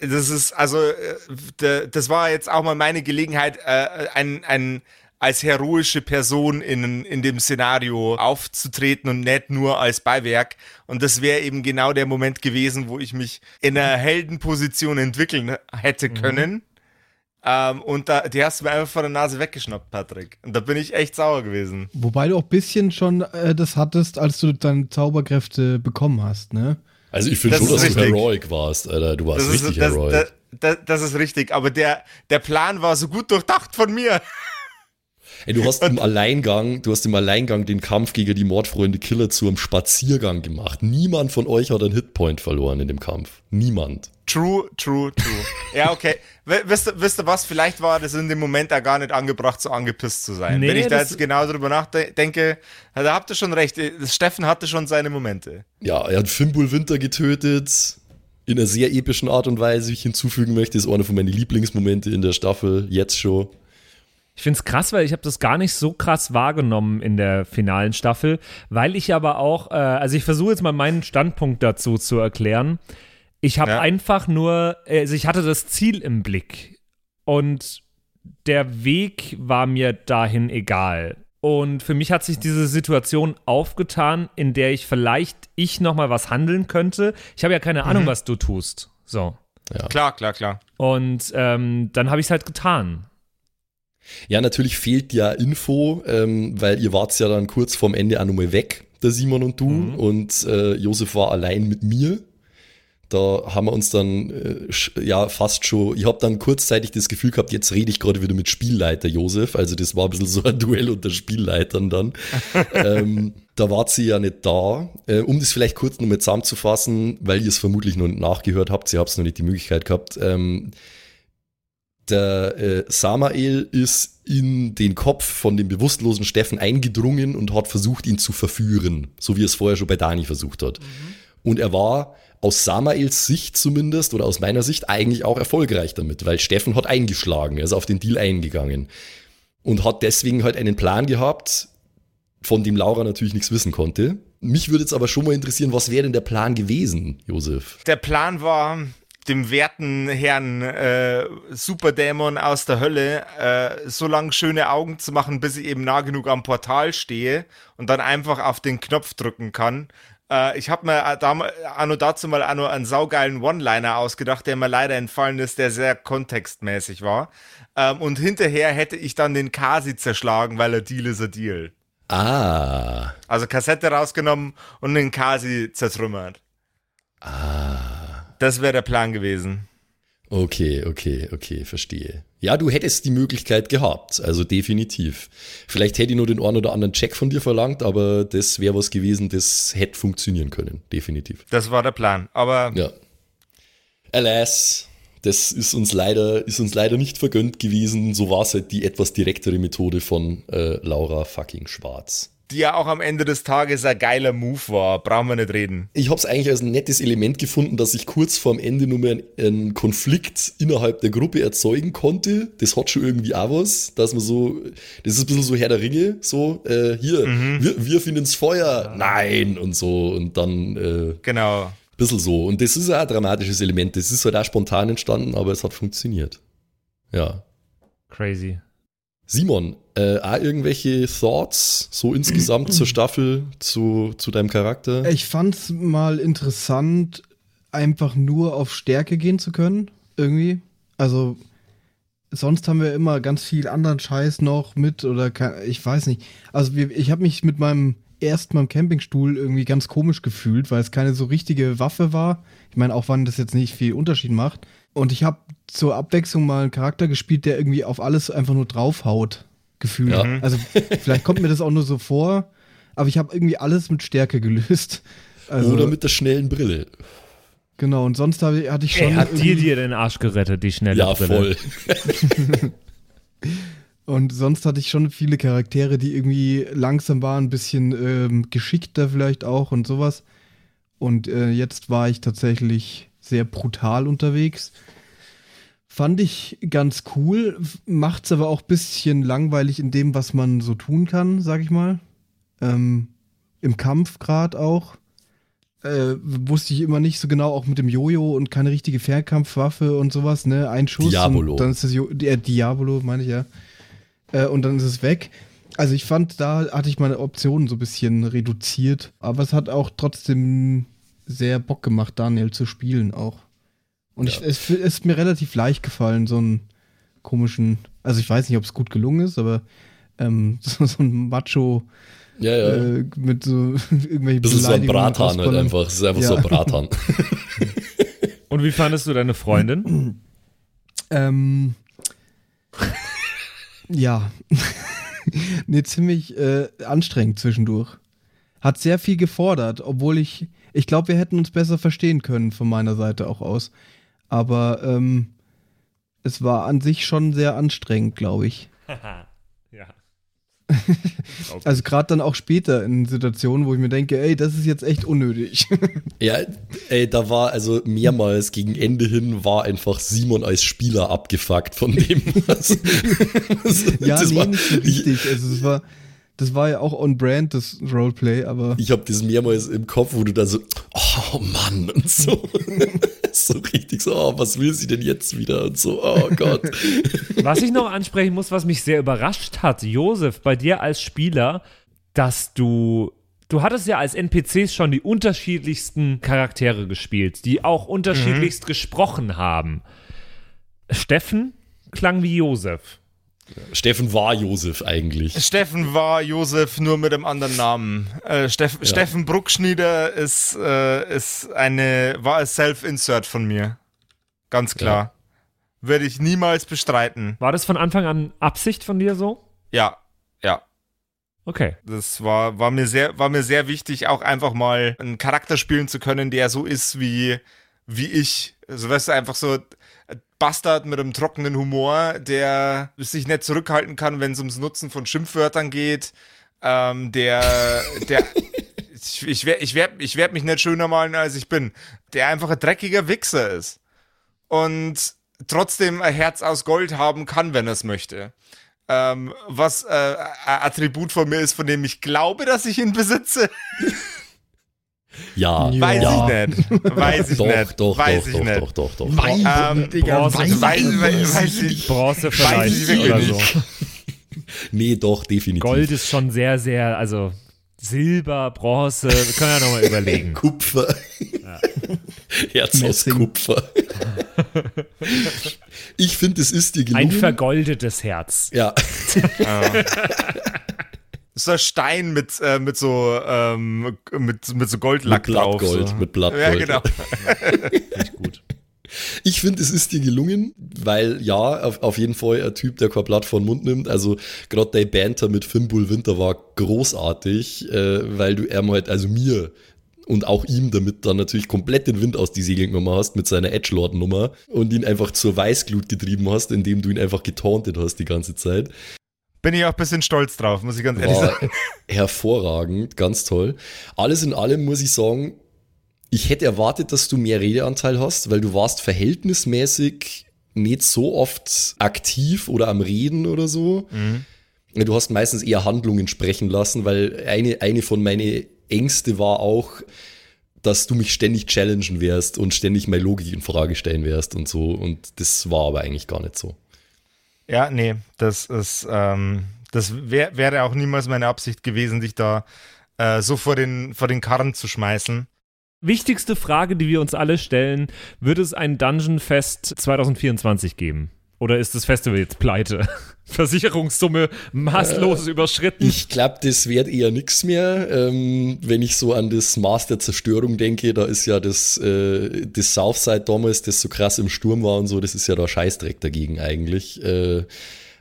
das ist, also, äh, das war jetzt auch mal meine Gelegenheit, äh, ein, ein, als heroische Person in, in dem Szenario aufzutreten und nicht nur als Beiwerk. Und das wäre eben genau der Moment gewesen, wo ich mich in einer Heldenposition entwickeln hätte können. Ähm, und da, die hast du mir einfach vor der Nase weggeschnappt, Patrick. Und da bin ich echt sauer gewesen. Wobei du auch ein bisschen schon äh, das hattest, als du deine Zauberkräfte bekommen hast, ne? Also ich finde Das schon, ist dass du richtig. heroic warst, Alter. Du warst Das ist, richtig das, heroic. das, das, das ist richtig. Aber der, der Plan war so gut durchdacht von mir. Ey, du hast im Alleingang, du hast im Alleingang den Kampf gegen die Mordfreunde Killer zu einem Spaziergang gemacht. Niemand von euch hat einen Hitpoint verloren in dem Kampf. Niemand. True, true, true. ja, okay. Wisst, ihr- wisst ihr was? Vielleicht war das in dem Moment da gar nicht angebracht, so angepisst zu sein. Nee, Wenn ich da jetzt genau drüber nachdenke, da habt ihr schon recht. Steffen hatte schon seine Momente. Ja, er hat Fimbul Winter getötet. In einer sehr epischen Art und Weise, wie ich hinzufügen möchte, ist einer von meinen Lieblingsmomente in der Staffel, jetzt schon. Ich finde es krass, weil ich habe das gar nicht so krass wahrgenommen in der finalen Staffel, weil ich aber auch, äh, also ich versuche jetzt mal meinen Standpunkt dazu zu erklären. Ich habe Ja. einfach nur, also ich hatte das Ziel im Blick und der Weg war mir dahin egal. Und für mich hat sich diese Situation aufgetan, in der ich vielleicht ich noch mal was handeln könnte. Ich habe ja keine Ahnung, was du tust. So. Klar, klar, klar. Und ähm, dann habe ich es halt getan. Ja, natürlich fehlt ja Info, ähm, weil ihr wart ja dann kurz vorm Ende auch nochmal weg, der Simon und du. Und äh, Josef war allein mit mir. Da haben wir uns dann äh, ja fast schon, ich habe dann kurzzeitig das Gefühl gehabt, jetzt rede ich gerade wieder mit Spielleiter Josef. Also das war ein bisschen so ein Duell unter Spielleitern dann. ähm, da war sie ja nicht da. Äh, um das vielleicht kurz nochmal zusammenzufassen, weil ihr es vermutlich noch nicht nachgehört habt, ihr habt noch nicht die Möglichkeit gehabt. Ähm, der äh, Samael ist in den Kopf von dem bewusstlosen Steffen eingedrungen und hat versucht, ihn zu verführen, so wie er es vorher schon bei Dani versucht hat. Und er war aus Samaels Sicht zumindest oder aus meiner Sicht eigentlich auch erfolgreich damit, weil Steffen hat eingeschlagen, er ist auf den Deal eingegangen und hat deswegen halt einen Plan gehabt, von dem Laura natürlich nichts wissen konnte. Mich würde jetzt aber schon mal interessieren, was wäre denn der Plan gewesen, Josef? Der Plan war, dem werten Herrn äh, Superdämon aus der Hölle äh, so lange schöne Augen zu machen, bis ich eben nah genug am Portal stehe und dann einfach auf den Knopf drücken kann. Äh, ich habe mir äh, dam- anno dazu mal anno einen saugeilen One-Liner ausgedacht, der mir leider entfallen ist, der sehr kontextmäßig war. Ähm, und hinterher hätte ich dann den Kasi zerschlagen, weil er Deal ist a Deal. Ah, Also Kassette rausgenommen und den Kasi zertrümmert. ah. Das wäre der Plan gewesen. Okay, okay, okay, verstehe. Ja, du hättest die Möglichkeit gehabt, also definitiv. Vielleicht hätte ich nur den einen oder anderen Check von dir verlangt, aber das wäre was gewesen, das hätte funktionieren können, definitiv. Das war der Plan. Aber Ja. Alas, das ist uns leider, ist uns leider nicht vergönnt gewesen. So war es halt die etwas direktere Methode von äh, Laura fucking Schwarz. Die ja auch am Ende des Tages ein geiler Move war, brauchen wir nicht reden. Ich habe es eigentlich als ein nettes Element gefunden, dass ich kurz vorm Ende nur mehr einen, Konflikt innerhalb der Gruppe erzeugen konnte. Das hat schon irgendwie auch was, dass man so, das ist ein bisschen so Herr der Ringe, so, äh, hier, wir, wir finden ins Feuer, nein, und so, und dann äh, Genau. bisschen so. Und das ist auch ein dramatisches Element. Das ist halt auch spontan entstanden, aber es hat funktioniert. Ja. Crazy. Simon, äh, auch irgendwelche Thoughts so insgesamt zur Staffel, zu, zu deinem Charakter? Ich fand's mal interessant, einfach nur auf Stärke gehen zu können, irgendwie. Also, sonst haben wir immer ganz viel anderen Scheiß noch mit oder ke- ich weiß nicht. Also, wir, ich habe mich mit meinem ersten Mal im Campingstuhl irgendwie ganz komisch gefühlt, weil es keine so richtige Waffe war. Ich meine, auch wenn das jetzt nicht viel Unterschied macht. Und ich habe zur Abwechslung mal einen Charakter gespielt, der irgendwie auf alles einfach nur draufhaut, gefühlt. Ja. Also, vielleicht kommt mir das auch nur so vor, aber ich habe irgendwie alles mit Stärke gelöst. Also, Oder mit der schnellen Brille. Genau, und sonst hab ich, hatte ich schon. Ey, hat dir dir den Arsch gerettet, die schnelle Ja, Brille. voll. Und sonst hatte ich schon viele Charaktere, die irgendwie langsam waren, ein bisschen ähm, geschickter vielleicht auch und sowas. Und äh, jetzt war ich tatsächlich sehr brutal unterwegs. Fand ich ganz cool, macht's aber auch ein bisschen langweilig in dem, was man so tun kann, sag ich mal. Ähm, Im Kampf gerade auch. Äh, wusste ich immer nicht so genau, auch mit dem Jojo und keine richtige Fernkampfwaffe und sowas, ne? Ein Schuss Diabolo. dann ist das jo äh, Diabolo, meine ich ja. Äh, und dann ist es weg. Also ich fand, da hatte ich meine Optionen so ein bisschen reduziert, aber es hat auch trotzdem sehr Bock gemacht, Daniel zu spielen auch. Und ich, es es ist mir relativ leicht gefallen, so einen komischen, also ich weiß nicht, ob es gut gelungen ist, aber ähm, so, so ein Macho Ja, ja. äh, mit so irgendwelchen bisschen so ein Brathahn halt einfach. Es ist einfach Ja. so ein Brathahn. Und wie fandest du deine Freundin? Ähm, ja, nee, ziemlich äh, anstrengend zwischendurch. Hat sehr viel gefordert, obwohl ich, ich glaube, wir hätten uns besser verstehen können von meiner Seite auch aus. Aber ähm, es war an sich schon sehr anstrengend, glaube ich. ja. Also gerade dann auch später in Situationen, wo ich mir denke, ey, das ist jetzt echt unnötig. Ja, ey, da war also mehrmals gegen Ende hin war einfach Simon als Spieler abgefuckt von dem. Was, ja, das nee, war, nicht so richtig. Also es war, das war ja auch on brand, das Roleplay, aber. Ich habe das mehrmals im Kopf, wo du da so, oh Mann, und so. so richtig so, oh, was will sie denn jetzt wieder? Und so, oh Gott. Was ich noch ansprechen muss, was mich sehr überrascht hat, Josef, bei dir als Spieler, dass du. Du hattest ja als NPCs schon die unterschiedlichsten Charaktere gespielt, die auch unterschiedlichst gesprochen haben. Steffen klang wie Josef. Steffen war Josef eigentlich. Steffen war Josef nur mit einem anderen Namen. Äh, Steff, Steffen Bruckschnieder ist, äh, ist eine, war ein Self-Insert von mir. Ganz klar. Würde ich niemals bestreiten. War das von Anfang an Absicht von dir so? Ja, ja. Okay. Das war, war, mir sehr, war mir sehr wichtig, auch einfach mal einen Charakter spielen zu können, der so ist wie, wie ich. Also weißt du, einfach so Bastard mit einem trockenen Humor, der sich nicht zurückhalten kann, wenn es ums Nutzen von Schimpfwörtern geht. Ähm, der, der, ich, ich werde ich werd, ich werd mich nicht schöner malen, als ich bin. Der einfach ein dreckiger Wichser ist. Und trotzdem ein Herz aus Gold haben kann, wenn er es möchte. Ähm, was äh, ein Attribut von mir ist, von dem ich glaube, dass ich ihn besitze. Ja, Weiß ja. ich nicht. Weiß ich Doch, nicht. doch, weiß doch, ich doch, nicht. doch, doch, doch. Ähm, Bronze, weiß, weiß, weiß ich, Bronze Weiß vielleicht ich wirklich oder nicht. so. Nee, doch, definitiv. Gold ist schon sehr, sehr, also Silber, Bronze, wir können ja nochmal überlegen. Kupfer. Herz aus. Kupfer. ich finde, es ist dir Ein gelungen. vergoldetes Herz. ja, so ein Stein mit, äh, mit so ähm, mit, mit so Goldlack Mit drauf. Blattgold, so. mit Blattgold. Ja, genau. Gut. Ich finde, es ist dir gelungen, weil ja, auf, auf jeden Fall ein Typ, der kein Blatt vor den Mund nimmt. Also gerade der Banter mit Fimbul Winter war großartig, äh, weil du er halt, also mir und auch ihm damit dann natürlich komplett den Wind aus die Segeln genommen hast mit seiner Edgelord-Nummer und ihn einfach zur Weißglut getrieben hast, indem du ihn einfach getauntet hast die ganze Zeit. Bin ich auch ein bisschen stolz drauf, muss ich ganz ehrlich War sagen. hervorragend, ganz toll. Alles in allem muss ich sagen, ich hätte erwartet, dass du mehr Redeanteil hast, weil du warst verhältnismäßig nicht so oft aktiv oder am Reden oder so. Ja, Du hast meistens eher Handlungen sprechen lassen, weil eine, eine von meinen Ängste war auch, dass du mich ständig challengen wirst und ständig meine Logik in Frage stellen wirst und so. Und das war aber eigentlich gar nicht so. Ja, nee, das ist, ähm, das wär, wäre auch niemals meine Absicht gewesen, dich da äh, so vor den, vor den Karren zu schmeißen. Wichtigste Frage, die wir uns alle stellen: Wird es ein Dungeon Fest 2024 geben? Oder ist das Festival jetzt pleite? Versicherungssumme maßlos überschritten? Ich glaube, das wird eher nix mehr. Ähm, wenn ich so an das Maß der Zerstörung denke, da ist ja das, äh, das Southside damals, das so krass im Sturm war und so, das ist ja da Scheißdreck dagegen eigentlich. Äh,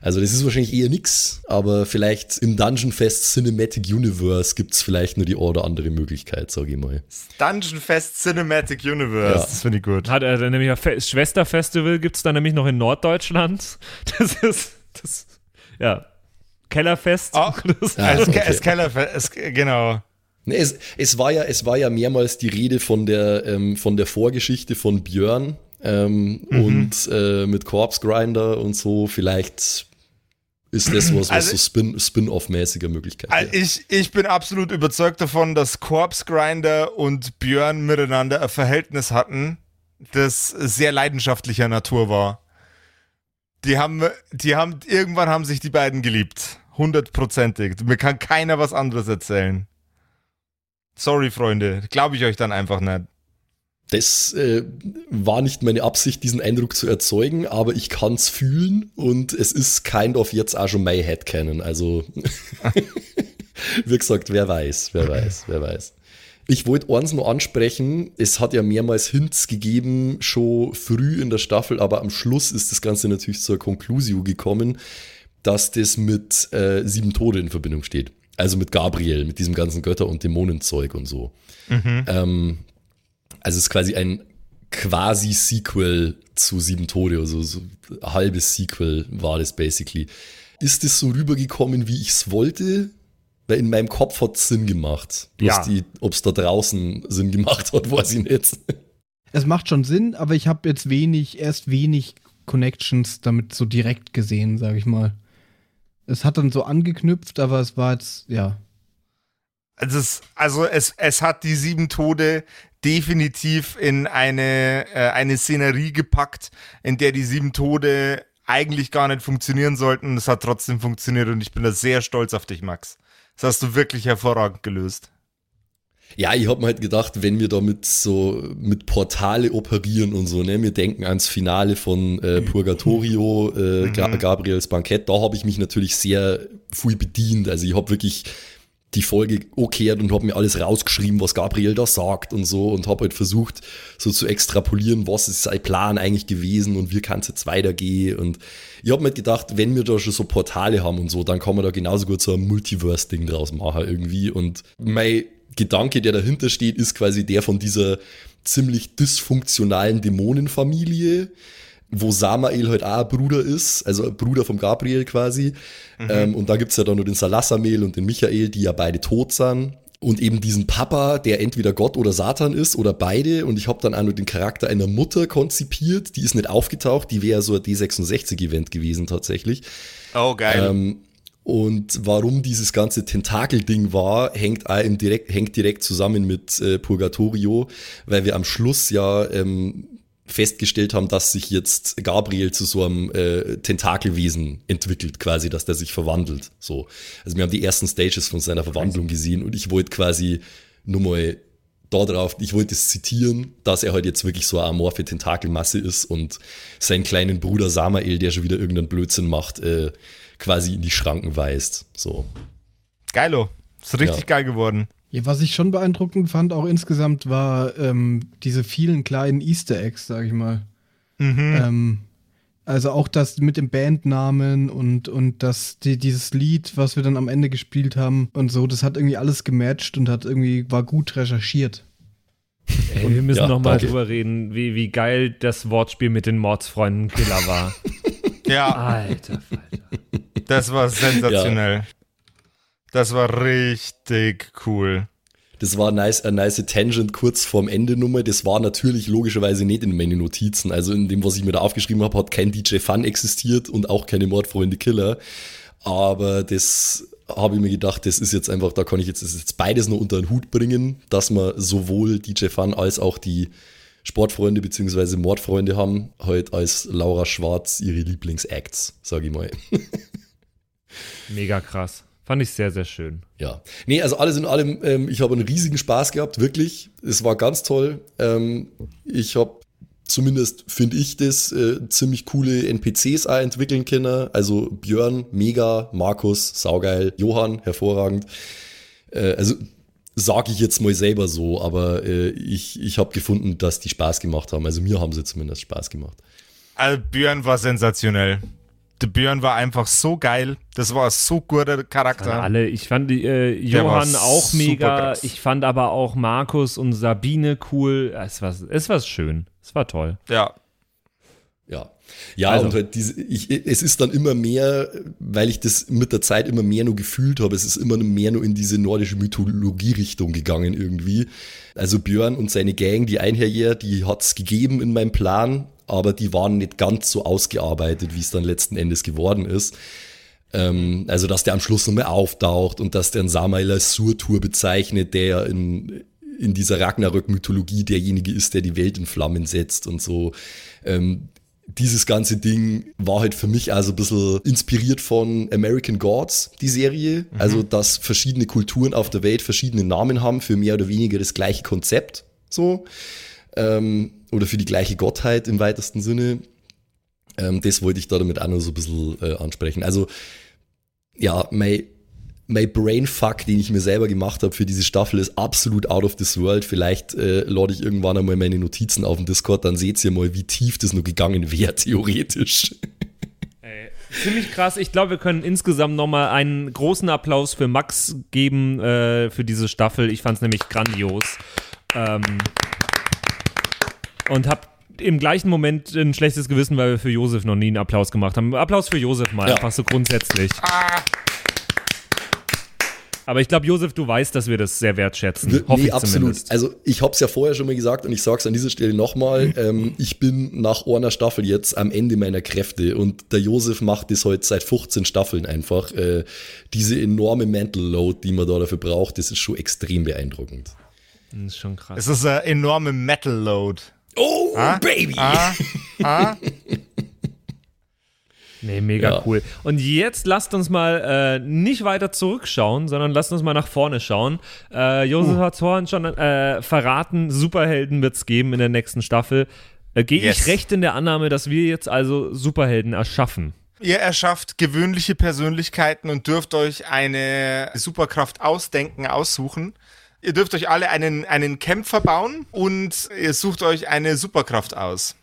also das ist wahrscheinlich eher nix, aber vielleicht im Dungeon Fest Cinematic Universe gibt's vielleicht nur die oder andere Möglichkeit, sage ich mal. Dungeon Fest Cinematic Universe, Ja. das finde ich gut. Hat er nämlich ein Fe Schwesterfestival gibt es dann nämlich noch in Norddeutschland. Das ist das ja Kellerfest. Oh, Das- Ah, es, okay. es Kellerfest, es, genau. Es, es, war ja, es war ja mehrmals die Rede von der, ähm, von der Vorgeschichte von Björn ähm, und äh, mit Corpse Grinder und so. Vielleicht ist das was, was Also- so Spin- Spin-off-mäßiger Möglichkeit Also wäre. ich, ich bin absolut überzeugt davon, dass Corpse Grinder und Björn miteinander ein Verhältnis hatten, das sehr leidenschaftlicher Natur war. Die haben, die haben, irgendwann haben sich die beiden geliebt. Hundertprozentig. Mir kann keiner was anderes erzählen. Sorry, Freunde. Glaube ich euch dann einfach nicht. Das äh, war nicht meine Absicht, diesen Eindruck zu erzeugen, aber ich kann's fühlen und es ist kind of jetzt auch schon my Headcanon. Also, wie gesagt, wer weiß, wer weiß, wer weiß. Ich wollte eins noch ansprechen, es hat ja mehrmals Hints gegeben, schon früh in der Staffel, aber am Schluss ist das Ganze natürlich zur Conclusio gekommen, dass das mit äh, Sieben Tode in Verbindung steht. Also mit Gabriel, mit diesem ganzen Götter- und Dämonenzeug und so. Ähm, also es ist quasi ein quasi Sequel zu Sieben Tode, also so ein halbes Sequel war das basically. Ist es so rübergekommen, wie ich es wollte? Weil in meinem Kopf hat es Sinn gemacht. Ja. die, ob es da draußen Sinn gemacht hat, weiß ich nicht. Es macht schon Sinn, aber ich habe jetzt wenig, erst wenig Connections damit so direkt gesehen, sage ich mal. Es hat dann so angeknüpft, aber es war jetzt, ja. Also es, also es, es hat die sieben Tode definitiv in eine, äh, eine Szenerie gepackt, in der die sieben Tode eigentlich gar nicht funktionieren sollten. Es hat trotzdem funktioniert und ich bin da sehr stolz auf dich, Max. Das hast du wirklich hervorragend gelöst. Ja, ich hab mir halt gedacht, wenn wir damit so mit Portale operieren und so, ne, wir denken ans Finale von äh, Purgatorio, äh, Ga Gabriels Bankett, da habe ich mich natürlich sehr viel bedient. Also ich habe wirklich die Folge okehrt und habe mir alles rausgeschrieben, was Gabriel da sagt und so und habe halt versucht, so zu extrapolieren, was ist sein Plan eigentlich gewesen und wie kann es jetzt weitergehen. Und ich habe mir gedacht, wenn wir da schon so Portale haben und so, dann kann man da genauso gut so ein Multiverse-Ding draus machen irgendwie. Und mein Gedanke, der dahinter steht, ist quasi der von dieser ziemlich dysfunktionalen Dämonenfamilie, wo Samael halt auch ein Bruder ist, also Bruder vom Gabriel quasi. Ähm, und da gibt's ja dann noch den Salassamel und den Michael, die ja beide tot sind. Und eben diesen Papa, der entweder Gott oder Satan ist oder beide. Und ich habe dann auch noch den Charakter einer Mutter konzipiert. Die ist nicht aufgetaucht, die wäre so ein D66-Event gewesen tatsächlich. Oh, geil. Ähm, und warum dieses ganze Tentakel-Ding war, hängt, auch im direkt, hängt direkt zusammen mit äh, Purgatorio, weil wir am Schluss ja ähm, festgestellt haben, dass sich jetzt Gabriel zu so einem äh, Tentakelwesen entwickelt, quasi, dass der sich verwandelt. So. Also wir haben die ersten Stages von seiner Verwandlung gesehen und ich wollte quasi nur mal da drauf, ich wollte es zitieren, dass er halt jetzt wirklich so eine amorphe Tentakelmasse ist und seinen kleinen Bruder Samael, der schon wieder irgendeinen Blödsinn macht, äh, quasi in die Schranken weist. So. Geilo. Ist richtig Ja. geil geworden. Ja, was ich schon beeindruckend fand, auch insgesamt, war ähm, diese vielen kleinen Easter Eggs, sag ich mal. Ähm, also auch das mit dem Bandnamen und, und das, die, dieses Lied, was wir dann am Ende gespielt haben und so, das hat irgendwie alles gematcht und hat irgendwie, war gut recherchiert. Ey, wir müssen Ja, noch mal danke. drüber reden, wie, wie geil das Wortspiel mit den Mordsfreunden Killer war. Ja, Alter Falter. das war sensationell. Das war richtig cool. Das war nice, eine nice Tangent kurz vorm Ende Nummer. Das war natürlich logischerweise nicht in meinen Notizen. Also in dem, was ich mir da aufgeschrieben habe, hat kein DJ Fun existiert und auch keine Mordfreunde Killer. Aber das habe ich mir gedacht, das ist jetzt einfach, da kann ich jetzt, das ist jetzt beides noch unter den Hut bringen, dass man sowohl DJ Fun als auch die Sportfreunde bzw. Mordfreunde haben, halt als Laura Schwarz ihre Lieblingsacts, sage ich mal. Mega krass. Fand ich sehr, sehr schön. Ja. Nee, also alles in allem, ähm, ich habe einen riesigen Spaß gehabt, wirklich. Es war ganz toll. Ähm, ich habe zumindest, finde ich das, äh, ziemlich coole NPCs auch entwickeln können. Also Björn, mega, Markus, saugeil, Johann, hervorragend. Äh, also sage ich jetzt mal selber so, aber äh, ich, ich habe gefunden, dass die Spaß gemacht haben. Also mir haben sie zumindest Spaß gemacht. Also Björn war sensationell. Der Björn war einfach so geil. Das war ein so guter Charakter. Alle, ich fand äh, Johann auch mega. krass. Ich fand aber auch Markus und Sabine cool. Es war, es war schön. Es war toll. Ja. Ja. Ja, Also. und halt diese, ich, es ist dann immer mehr, weil ich das mit der Zeit immer mehr nur gefühlt habe, es ist immer mehr nur in diese nordische Mythologie-Richtung gegangen irgendwie. Also Björn und seine Gang, die Einherjäger, die hat's gegeben in meinem Plan, aber die waren nicht ganz so ausgearbeitet, wie es dann letzten Endes geworden ist. Ähm, also, dass der am Schluss nochmal auftaucht und dass der einen Samael Surtur bezeichnet, der in, in dieser Ragnarök-Mythologie derjenige ist, der die Welt in Flammen setzt und so. Ähm, dieses ganze Ding war halt für mich also ein bisschen inspiriert von American Gods, die Serie. Also, dass verschiedene Kulturen auf der Welt verschiedene Namen haben für mehr oder weniger das gleiche Konzept. So. Ähm, oder für die gleiche Gottheit im weitesten Sinne. Ähm, das wollte ich da damit auch noch so ein bisschen äh, ansprechen. Also, ja, mein, mein Brainfuck, den ich mir selber gemacht habe für diese Staffel, ist absolut out of this world. Vielleicht äh, lade ich irgendwann einmal meine Notizen auf dem Discord, dann seht ihr mal, wie tief das noch gegangen wäre, theoretisch. Ziemlich krass. Ich glaube, wir können insgesamt nochmal einen großen Applaus für Max geben äh, für diese Staffel. Ich fand es nämlich grandios. Ähm, und habe im gleichen Moment ein schlechtes Gewissen, weil wir für Josef noch nie einen Applaus gemacht haben. Applaus für Josef mal, Ja. einfach so grundsätzlich. Aber ich glaube, Josef, du weißt, dass wir das sehr wertschätzen. Wir- Hoffe nee, ich absolut. zumindest. Also ich habe es ja vorher schon mal gesagt und ich sage es an dieser Stelle nochmal. ähm, ich bin nach einer Staffel jetzt am Ende meiner Kräfte und der Josef macht das heute seit 15 Staffeln einfach. Äh, diese enorme Mental Load, die man da dafür braucht, das ist schon extrem beeindruckend. Das ist schon krass. Es ist eine enorme Metal Load. Oh, Baby! Ah, ah. Nee, mega Ja. cool. Und jetzt lasst uns mal äh, nicht weiter zurückschauen, sondern lasst uns mal nach vorne schauen. Äh, Josef Uh. hat vorhin schon äh, verraten, Superhelden wird es geben in der nächsten Staffel. Äh, Gehe Yes. ich recht in der Annahme, dass wir jetzt also Superhelden erschaffen? Ihr erschafft gewöhnliche Persönlichkeiten und dürft euch eine Superkraft ausdenken, aussuchen. Ihr dürft euch alle einen, einen Kämpfer bauen und ihr sucht euch eine Superkraft aus.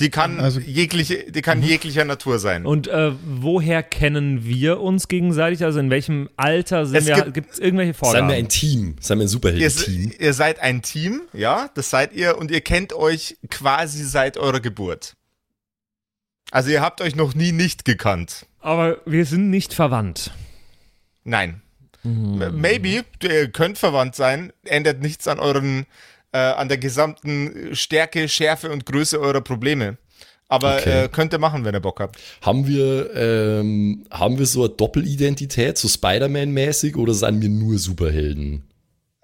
Die kann Also- jegliche, die kann jeglicher Natur sein. Und äh, woher kennen wir uns gegenseitig? Also in welchem Alter sind Es wir? gibt- Gibt es irgendwelche Seien Vorgaben? wir ein Team, seien wir ein Ihr, Superhelden-Team. ihr seid ein Team, ja, das seid ihr und ihr kennt euch quasi seit eurer Geburt. Also ihr habt euch noch nie nicht gekannt. Aber wir sind nicht verwandt. Nein. M- Maybe, ihr könnt verwandt sein, ändert nichts an euren, äh, an der gesamten Stärke, Schärfe und Größe eurer Probleme. Aber Okay. äh, könnt ihr machen, wenn ihr Bock habt. Haben wir, ähm, haben wir so eine Doppelidentität, so Spider-Man-mäßig, oder seien wir nur Superhelden?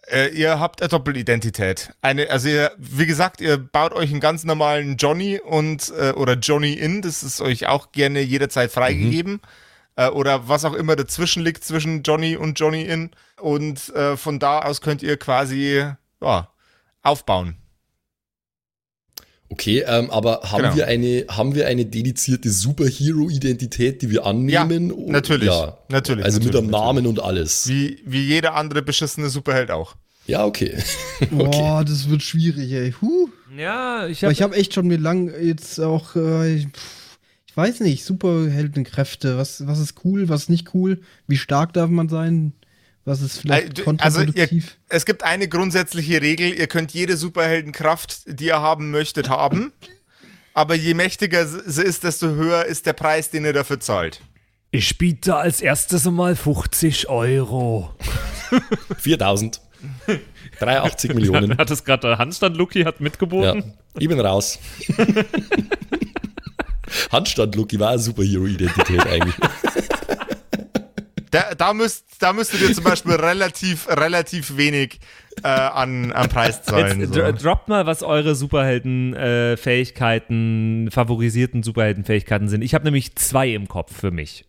Äh, ihr habt eine Doppelidentität. Eine, also ihr, wie gesagt, ihr baut euch einen ganz normalen Johnny und äh, oder Johnny in, das ist euch auch gerne jederzeit freigegeben. Äh, oder was auch immer dazwischen liegt zwischen Johnny und Johnny in. Und äh, von da aus könnt ihr quasi ja, aufbauen. Okay, ähm, aber haben, Genau. wir eine, haben wir eine dedizierte Superhero-Identität, die wir annehmen? Ja, natürlich. Ja, Natürlich, Also mit natürlich, einem Namen und alles. Wie, wie jeder andere beschissene Superheld auch. Ja, okay. Boah, das wird schwierig, ey. Huh. Ja, ich Aber habe ich habe echt schon mir lang jetzt auch, äh, pff, ich weiß nicht, Superheldenkräfte. Was, was ist cool, was ist nicht cool? Wie stark darf man sein? Was ist vielleicht du- Also ihr, kontraproduktiv? es gibt eine grundsätzliche Regel, ihr könnt jede Superheldenkraft, die ihr haben möchtet, haben. Aber je mächtiger sie ist, desto höher ist der Preis, den ihr dafür zahlt. ich biete als erstes mal 50 Euro. 4000. 83 Millionen. Hat es gerade der Handstand Lucky hat Ja, mitgeboten? ich bin raus. Handstand Lucky war eine Superhero-Identität eigentlich. Da, da, müsst, da müsstet ihr zum Beispiel relativ, relativ wenig äh, an, an Preis zahlen. Jetzt so. dro- droppt mal, was eure Superhelden-Fähigkeiten, favorisierten Superhelden-Fähigkeiten sind. Ich habe nämlich zwei im Kopf für mich.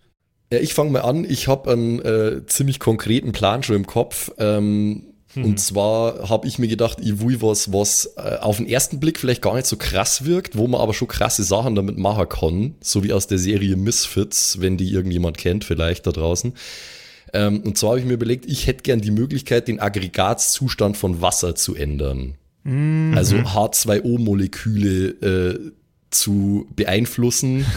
Ja, ich fange mal an. Ich habe einen äh, ziemlich konkreten Plan schon im Kopf. Ähm, Und zwar habe ich mir gedacht, ich will was, was äh, auf den ersten Blick vielleicht gar nicht so krass wirkt, wo man aber schon krasse Sachen damit machen kann. So wie aus der Serie Misfits, wenn die irgendjemand kennt, vielleicht da draußen. Ähm, und zwar habe ich mir überlegt, ich hätte gern die Möglichkeit, den Aggregatzustand von Wasser zu ändern. Also H2O-Moleküle äh, zu beeinflussen.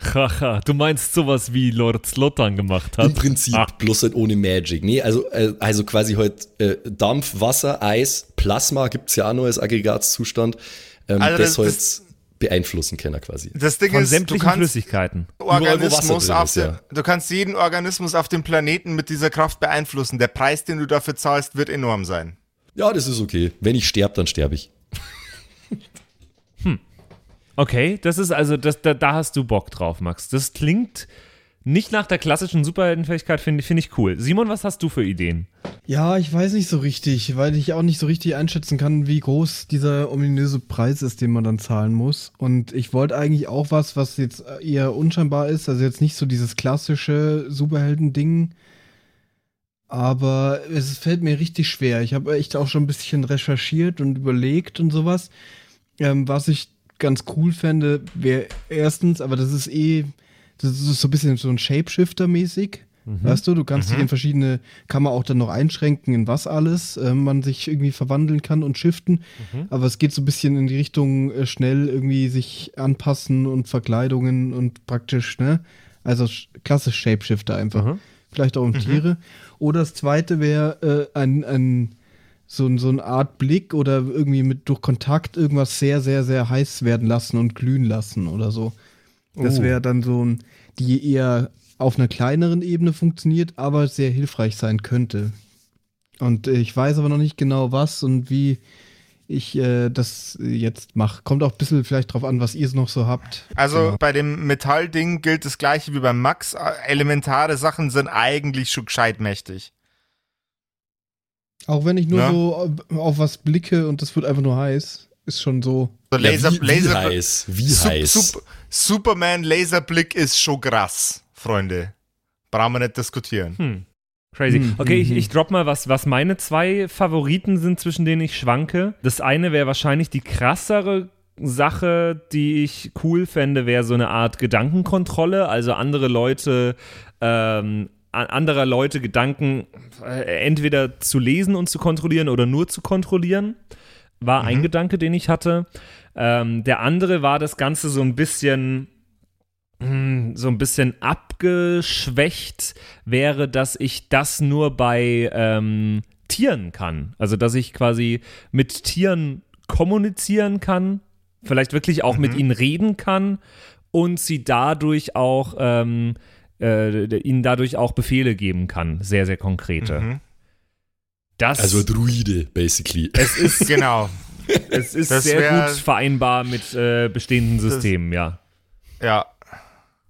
Haha, du meinst sowas wie Lord Slotan gemacht hat? Im Prinzip, Ah. bloß halt ohne Magic. Nee, also, äh, also quasi halt äh, Dampf, Wasser, Eis, Plasma gibt's ja auch noch als Aggregatzustand. Ähm, Also das, das- halt das- beeinflussen können quasi. Das Ding Von ist, du sämtlichen kannst Flüssigkeiten. Organismus auf ist, ja. du kannst jeden Organismus auf dem Planeten mit dieser Kraft beeinflussen. Der Preis, den du dafür zahlst, wird enorm sein. Ja, das ist okay. Wenn ich sterbe, dann sterbe ich. Okay, das ist also, das, da, da hast du Bock drauf, Max. Das klingt nicht nach der klassischen Superheldenfähigkeit, finde find ich cool. Simon, was hast du für Ideen? Ja, ich weiß nicht so richtig, weil ich auch nicht so richtig einschätzen kann, wie groß dieser ominöse Preis ist, den man dann zahlen muss. Und ich wollte eigentlich auch was, was jetzt eher unscheinbar ist, also jetzt nicht so dieses klassische Superhelden-Ding. Aber es fällt mir richtig schwer. Ich habe echt auch schon ein bisschen recherchiert und überlegt und sowas. Ähm, was ich ganz cool fände, wäre erstens, aber das ist eh, das ist so ein bisschen so ein Shapeshifter-mäßig. Weißt du, du kannst dich in verschiedene, kann man auch dann noch einschränken, in was alles äh, man sich irgendwie verwandeln kann und shiften. Aber es geht so ein bisschen in die Richtung äh, schnell irgendwie sich anpassen und Verkleidungen und praktisch, ne? Also sch- klassisch Shapeshifter einfach. Mhm. Vielleicht auch um Tiere. Oder das zweite wäre äh, ein, ein so, ein- so eine Art Blick oder irgendwie mit durch Kontakt irgendwas sehr, sehr, sehr heiß werden lassen und glühen lassen oder so. Das Oh. wäre dann so ein, die eher auf einer kleineren Ebene funktioniert, aber sehr hilfreich sein könnte. Und äh, ich weiß aber noch nicht genau was und wie ich äh, das jetzt mache. Kommt auch ein bisschen vielleicht drauf an, was ihr noch so habt. Also Genau. bei dem Metallding gilt das gleiche wie beim Max. Elementare Sachen sind eigentlich schon gescheit mächtig. Auch wenn ich nur Ja. so auf was blicke und das wird einfach nur heiß, ist schon so. So Laser, ja, wie, Laser, wie heiß? Wie Sup- heiß? Sup- Superman Laserblick ist schon krass, Freunde. Brauchen wir nicht diskutieren. Hm. Crazy. Hm, Okay, ich, hm. ich drop mal was, was meine zwei Favoriten sind, zwischen denen ich schwanke. Das eine wäre wahrscheinlich die krassere Sache, die ich cool fände, wäre so eine Art Gedankenkontrolle, also andere Leute, ähm, anderer Leute Gedanken äh, entweder zu lesen und zu kontrollieren oder nur zu kontrollieren. War ein Gedanke, den ich hatte. Ähm, der andere war das Ganze so ein bisschen hm, so ein bisschen abgeschwächt wäre, dass ich das nur bei ähm, Tieren kann. Also, dass ich quasi mit Tieren kommunizieren kann, vielleicht wirklich auch mit ihnen reden kann und sie dadurch auch, ähm, äh, ihnen dadurch auch Befehle geben kann. Sehr, sehr konkrete. Mhm. Das, also Druide, basically. es ist, Genau. es ist das sehr wär- gut vereinbar mit äh, bestehenden Systemen, ja. Ja.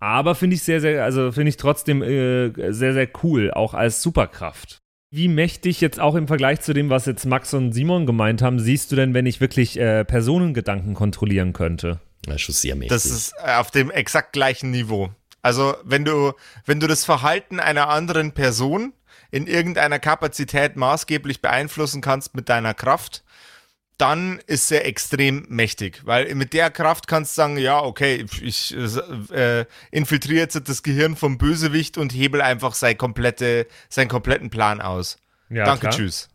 Aber finde ich sehr, sehr, also finde ich trotzdem äh, sehr, sehr cool, auch als Superkraft. Wie mächtig jetzt auch im Vergleich zu dem, was jetzt Max und Simon gemeint haben, siehst du denn, wenn ich wirklich äh, Personengedanken kontrollieren könnte? Ja, schon sehr mächtig. Das ist äh, auf dem exakt gleichen Niveau. Also, wenn du, wenn du das Verhalten einer anderen Person in irgendeiner Kapazität maßgeblich beeinflussen kannst mit deiner Kraft, dann ist er extrem mächtig. Weil mit der Kraft kannst du sagen, ja, okay, ich äh, infiltriere jetzt das Gehirn vom Bösewicht und hebel einfach sein komplette, seinen kompletten Plan aus. Ja, Danke, klar. tschüss.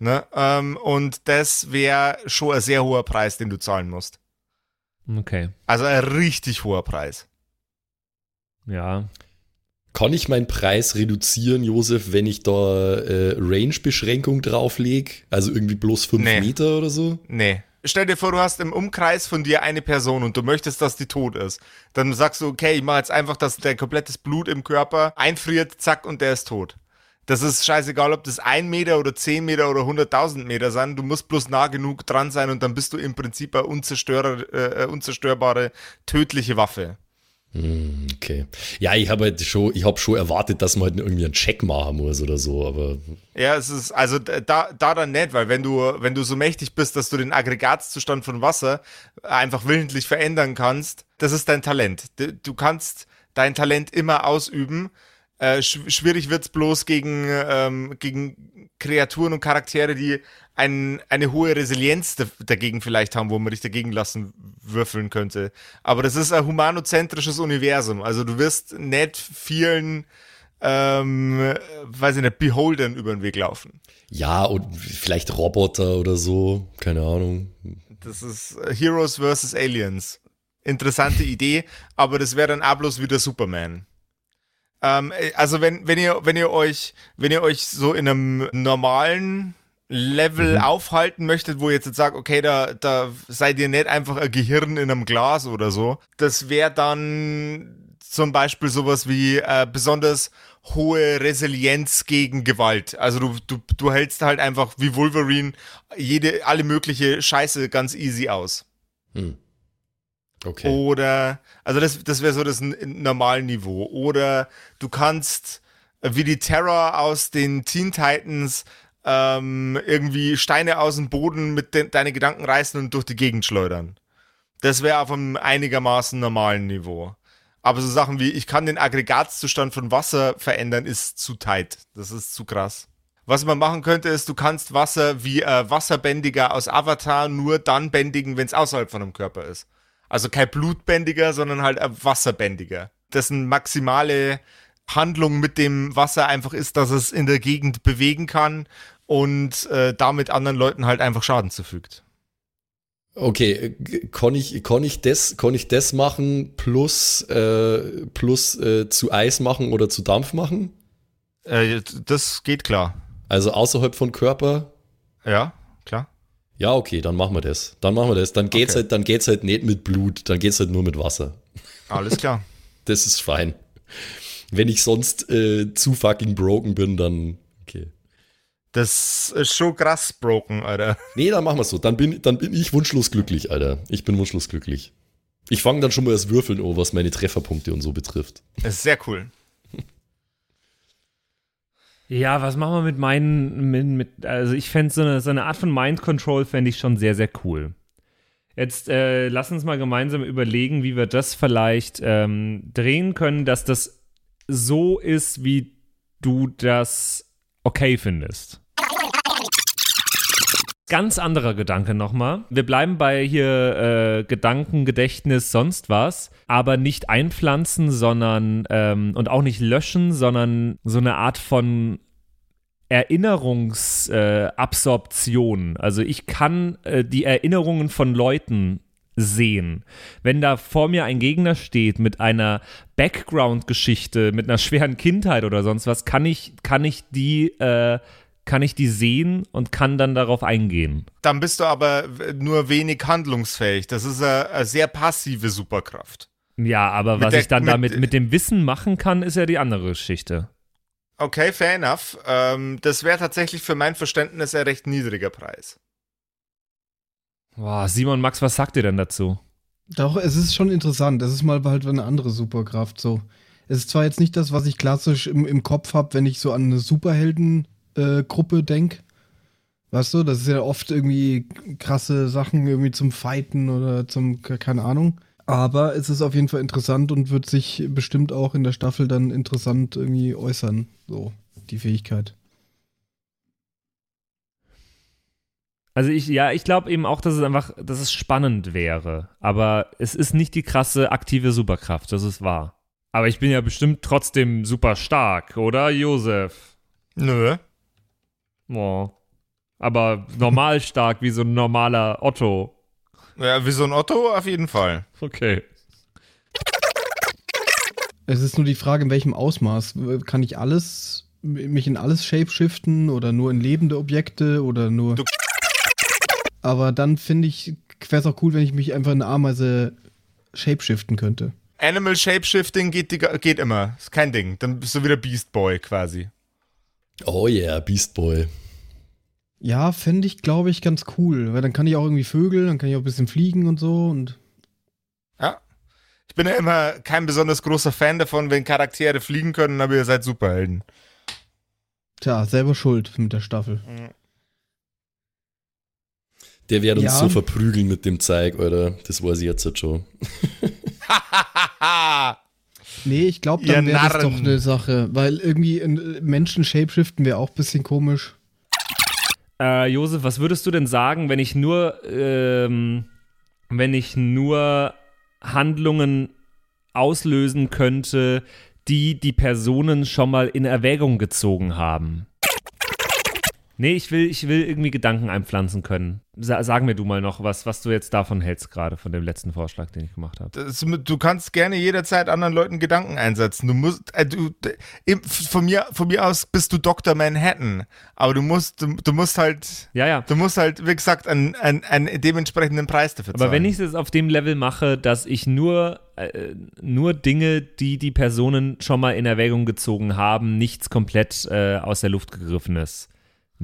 Ne? Ähm, und das wäre schon ein sehr hoher Preis, den du zahlen musst. Okay. Also ein richtig hoher Preis. Ja. Kann ich meinen Preis reduzieren, Josef, wenn ich da äh, Range-Beschränkung drauflege? Also irgendwie bloß 5 Nee. Meter oder so? Nee. Stell dir vor, du hast im Umkreis von dir eine Person und du möchtest, dass die tot ist. Dann sagst du, okay, ich mache jetzt einfach, dass der komplettes Blut im Körper einfriert, zack, und der ist tot. Das ist scheißegal, ob das ein Meter oder zehn Meter oder 100.000 Meter sind. Du musst bloß nah genug dran sein und dann bist du im Prinzip eine unzerstörer, äh, unzerstörbare, tödliche Waffe. Hm, okay. Ja, ich habe halt schon, ich habe schon erwartet, dass man halt irgendwie einen Check machen muss oder so, aber Ja, es ist, also da, da dann nicht, weil wenn du, wenn du so mächtig bist, dass du den Aggregatzustand von Wasser einfach willentlich verändern kannst, das ist dein Talent. Du, du kannst dein Talent immer ausüben. Äh, sch schwierig wird's bloß gegen, ähm, gegen Kreaturen und Charaktere, die ein, eine hohe Resilienz da- dagegen vielleicht haben, wo man dich dagegen lassen würfeln könnte. Aber das ist ein humanozentrisches Universum. Also du wirst nicht vielen ähm, weiß ich nicht, Beholdern über den Weg laufen. ja, und vielleicht Roboter oder so, keine Ahnung. Das ist äh, Heroes vs. Aliens. Interessante Idee, aber das wäre dann auch bloß wieder Superman. Ähm, äh, also wenn, wenn ihr, wenn ihr euch, wenn ihr euch so in einem normalen Level aufhalten möchtet, wo ihr jetzt sagt, okay, da, da seid ihr nicht einfach ein Gehirn in einem Glas oder so, das wäre dann zum Beispiel sowas wie äh, besonders hohe Resilienz gegen Gewalt. Also du, du, du hältst halt einfach wie Wolverine jede, alle mögliche Scheiße ganz easy aus. Hm. Okay. Oder, also das, das wäre so das n- normale Niveau. Oder du kannst äh, wie die Terror aus den Teen Titans ähm, irgendwie Steine aus dem Boden mit de deine Gedanken reißen und durch die Gegend schleudern. Das wäre auf einem einigermaßen normalen Niveau. Aber so Sachen wie, ich kann den Aggregatzustand von Wasser verändern, ist zu tight. Das ist zu krass. Was man machen könnte, ist, du kannst Wasser wie äh, Wasserbändiger aus Avatar nur dann bändigen, wenn es außerhalb von einem Körper ist. Also kein Blutbändiger, sondern halt ein Wasserbändiger. Dessen maximale Handlung mit dem Wasser einfach ist, dass es in der Gegend bewegen kann und äh, damit anderen Leuten halt einfach Schaden zufügt. Okay, kann ich, kann ich, das, kann ich das machen plus, äh, plus äh, zu Eis machen oder zu Dampf machen? Äh, das geht klar. Also außerhalb von Körper? Ja, klar. Ja, okay, dann machen wir das. Dann machen wir das. Dann geht's Okay. halt, dann geht's halt nicht mit Blut, dann geht's halt nur mit Wasser. Alles klar. Das ist fein. Wenn ich sonst äh, zu fucking broken bin, dann okay. Das ist schon krass broken, Alter. Nee, dann machen wir so. Dann bin, dann bin ich wunschlos glücklich, Alter. Ich bin wunschlos glücklich. Ich fange dann schon mal das Würfeln an, was meine Trefferpunkte und so betrifft. Das ist sehr cool. Ja, was machen wir mit meinen, mit, mit also ich fände so eine, so eine Art von Mind Control fände ich schon sehr, sehr cool. Jetzt äh, lass uns mal gemeinsam überlegen, wie wir das vielleicht ähm, drehen können, dass das so ist, wie du das okay findest. Ganz anderer Gedanke nochmal. Wir bleiben bei hier äh, Gedanken, Gedächtnis, sonst was, aber nicht einpflanzen, sondern ähm, und auch nicht löschen, sondern so eine Art von Erinnerungsabsorption. Äh, also ich kann äh, die Erinnerungen von Leuten sehen. Wenn da vor mir ein Gegner steht mit einer Background-Geschichte, mit einer schweren Kindheit oder sonst was, kann ich, kann ich die, äh, kann ich die sehen und kann dann darauf eingehen. Dann bist du aber nur wenig handlungsfähig. Das ist eine, eine sehr passive Superkraft. Ja, aber Mit was der- ich dann mit- damit mit dem Wissen machen kann, ist ja die andere Geschichte. Okay, fair enough. Ähm, das wäre tatsächlich für mein Verständnis ein recht niedriger Preis. Boah, Simon, Max, was sagt ihr denn dazu? Doch, es ist schon interessant. Das ist mal halt eine andere Superkraft. So. Es ist zwar jetzt nicht das, was ich klassisch im, im Kopf habe, wenn ich so an eine Superhelden-Gruppe denke. Weißt du, das ist ja oft irgendwie krasse Sachen irgendwie zum Fighten oder zum, ke- keine Ahnung. Aber es ist auf jeden Fall interessant und wird sich bestimmt auch in der Staffel dann interessant irgendwie äußern. So, die Fähigkeit. Also ich, ja, ich glaube eben auch, dass es einfach, dass es spannend wäre. Aber es ist nicht die krasse aktive Superkraft, das ist wahr. Aber ich bin ja bestimmt trotzdem super stark, oder, Josef? Nö. Oh. Aber normal stark, wie so ein normaler Otto. Ja, wie so ein Otto auf jeden Fall. Okay. Es ist nur die Frage, in welchem Ausmaß. Kann ich alles, mich in alles shapeshiften oder nur in lebende Objekte oder nur. Du- Aber dann finde ich, wäre es auch cool, wenn ich mich einfach in eine Ameise shapeshiften könnte. Animal Shapeshifting geht, geht immer. Ist kein Ding. Dann bist du wieder Beast Boy quasi. Oh yeah, Beast Boy. Ja, fände ich, glaube ich, ganz cool. Weil dann kann ich auch irgendwie Vögel, dann kann ich auch ein bisschen fliegen und so und. Ja. Ich bin ja immer kein besonders großer Fan davon, wenn Charaktere fliegen können, aber ihr seid Superhelden. Tja, selber schuld mit der Staffel. Der wird uns Ja. so verprügeln mit dem Zeig, Alter. Das weiß ich jetzt halt schon. Nee, ich glaube, dann wäre das doch eine Sache. Weil irgendwie in Menschen shapeshiften wäre auch ein bisschen komisch. Äh, Josef, was würdest du denn sagen, wenn ich nur, ähm, wenn ich nur Handlungen auslösen könnte, die die Personen schon mal in Erwägung gezogen haben? Nee, ich will, ich will irgendwie Gedanken einpflanzen können. Sa sag mir du mal noch was, was du jetzt davon hältst, gerade von dem letzten Vorschlag, den ich gemacht habe. Das, du kannst gerne jederzeit anderen Leuten Gedanken einsetzen. Du musst, äh, du, von mir, von mir aus bist du Dr. Manhattan. Aber du musst, du, du musst halt, Ja, ja. du musst halt, wie gesagt, einen, einen, einen dementsprechenden Preis dafür zahlen. Aber wenn ich es jetzt auf dem Level mache, dass ich nur, äh, nur Dinge, die die Personen schon mal in Erwägung gezogen haben, nichts komplett äh, aus der Luft gegriffenes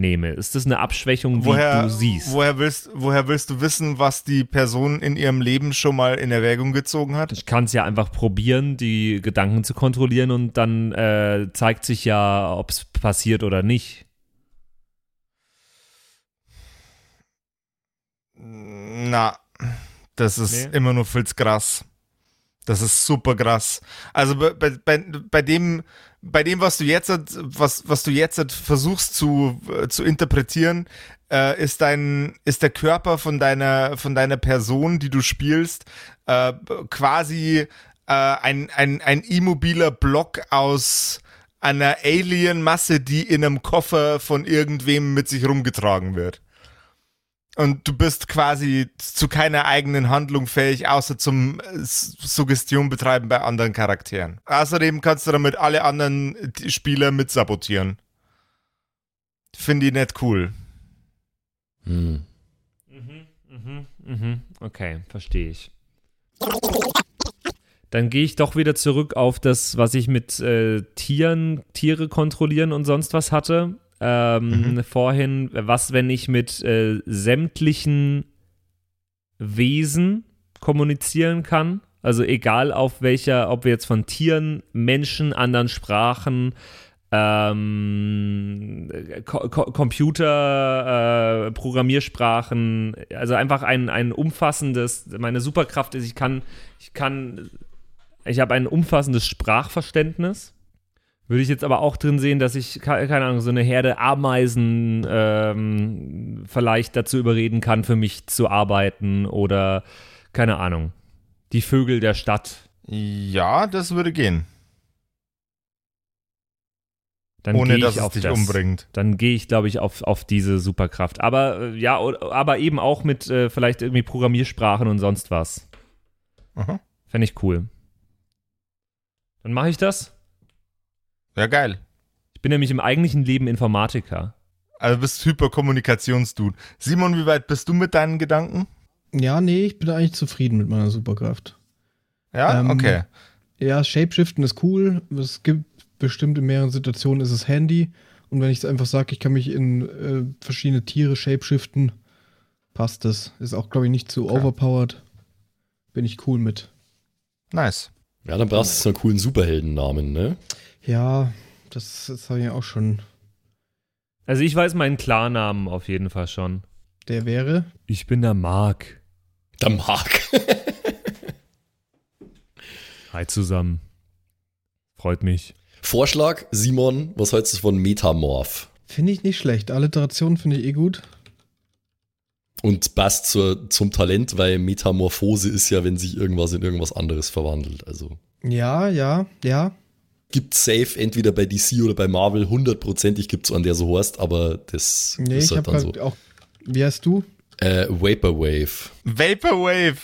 nehme, ist das eine Abschwächung, wie woher, du siehst? Woher willst, woher willst du wissen, was die Person in ihrem Leben schon mal in Erwägung gezogen hat? ich kann es ja einfach probieren, die Gedanken zu kontrollieren und dann äh, zeigt sich ja, ob es passiert oder nicht. Na, das ist Nee. immer nur zu krass. Das ist super krass. Also bei, bei, bei, dem, bei dem, was du jetzt, was, was du jetzt versuchst zu, zu interpretieren, äh, ist dein, ist der Körper von deiner, von deiner Person, die du spielst, äh, quasi äh, ein, ein, ein immobiler Block aus einer Alien-Masse, die in einem Koffer von irgendwem mit sich rumgetragen wird. Und du bist quasi zu keiner eigenen Handlung fähig, außer zum äh, Suggestion betreiben bei anderen Charakteren. Außerdem kannst du damit alle anderen Spieler mit sabotieren. Finde ich nicht cool. Hm. Mhm, mhm, mhm. Okay, verstehe ich. Dann gehe ich doch wieder zurück auf das, was ich mit äh, Tieren, Tiere kontrollieren und sonst was hatte. Ähm, mhm. Vorhin, was, wenn ich mit äh, sämtlichen Wesen kommunizieren kann? Also egal auf welcher, ob wir jetzt von Tieren, Menschen, anderen Sprachen, ähm, Co Computer, äh, Programmiersprachen, also einfach ein, ein umfassendes, meine Superkraft ist, ich kann, ich kann, ich habe ein umfassendes Sprachverständnis. Würde ich jetzt aber auch drin sehen, dass ich, keine Ahnung, so eine Herde Ameisen ähm, vielleicht dazu überreden kann, für mich zu arbeiten oder, keine Ahnung, die Vögel der Stadt. Ja, das würde gehen. Dann Ohne dass es dich das. umbringt. Dann gehe ich, glaube ich, auf, auf diese Superkraft. Aber äh, ja, aber eben auch mit äh, vielleicht irgendwie Programmiersprachen und sonst was. Fände ich cool. Dann mache ich das. Ja, geil. Ich bin nämlich im eigentlichen Leben Informatiker. Also bist Hyperkommunikationsdude. Simon, wie weit bist du mit deinen Gedanken? Ja, nee, ich bin eigentlich zufrieden mit meiner Superkraft. Ja, ähm, okay. Ja, Shapeshiften ist cool. Es gibt bestimmt in mehreren Situationen ist es handy. Und wenn ich einfach sage, ich kann mich in äh, verschiedene Tiere shapeshiften, passt das. Ist auch, glaube ich, nicht zu okay. overpowered. Bin ich cool mit. Nice. Ja, dann brauchst du so einen coolen Superheldennamen, ne? Ja, das, das habe ich auch schon. Also ich weiß meinen Klarnamen auf jeden Fall schon. Der wäre? Ich bin der Mark. Der Mark. Hi zusammen. Freut mich. Vorschlag, Simon, was hältst du von Metamorph? Finde ich nicht schlecht. Alliteration finde ich eh gut. Und passt zur, zum Talent, weil Metamorphose ist ja, wenn sich irgendwas in irgendwas anderes verwandelt. Also. Ja, ja, ja. Gibt safe entweder bei DC oder bei Marvel hundertprozentig gibt es an der so heißt, aber das nee, ist halt dann so. Auch, wie heißt du? Äh, Vaporwave. Vaporwave.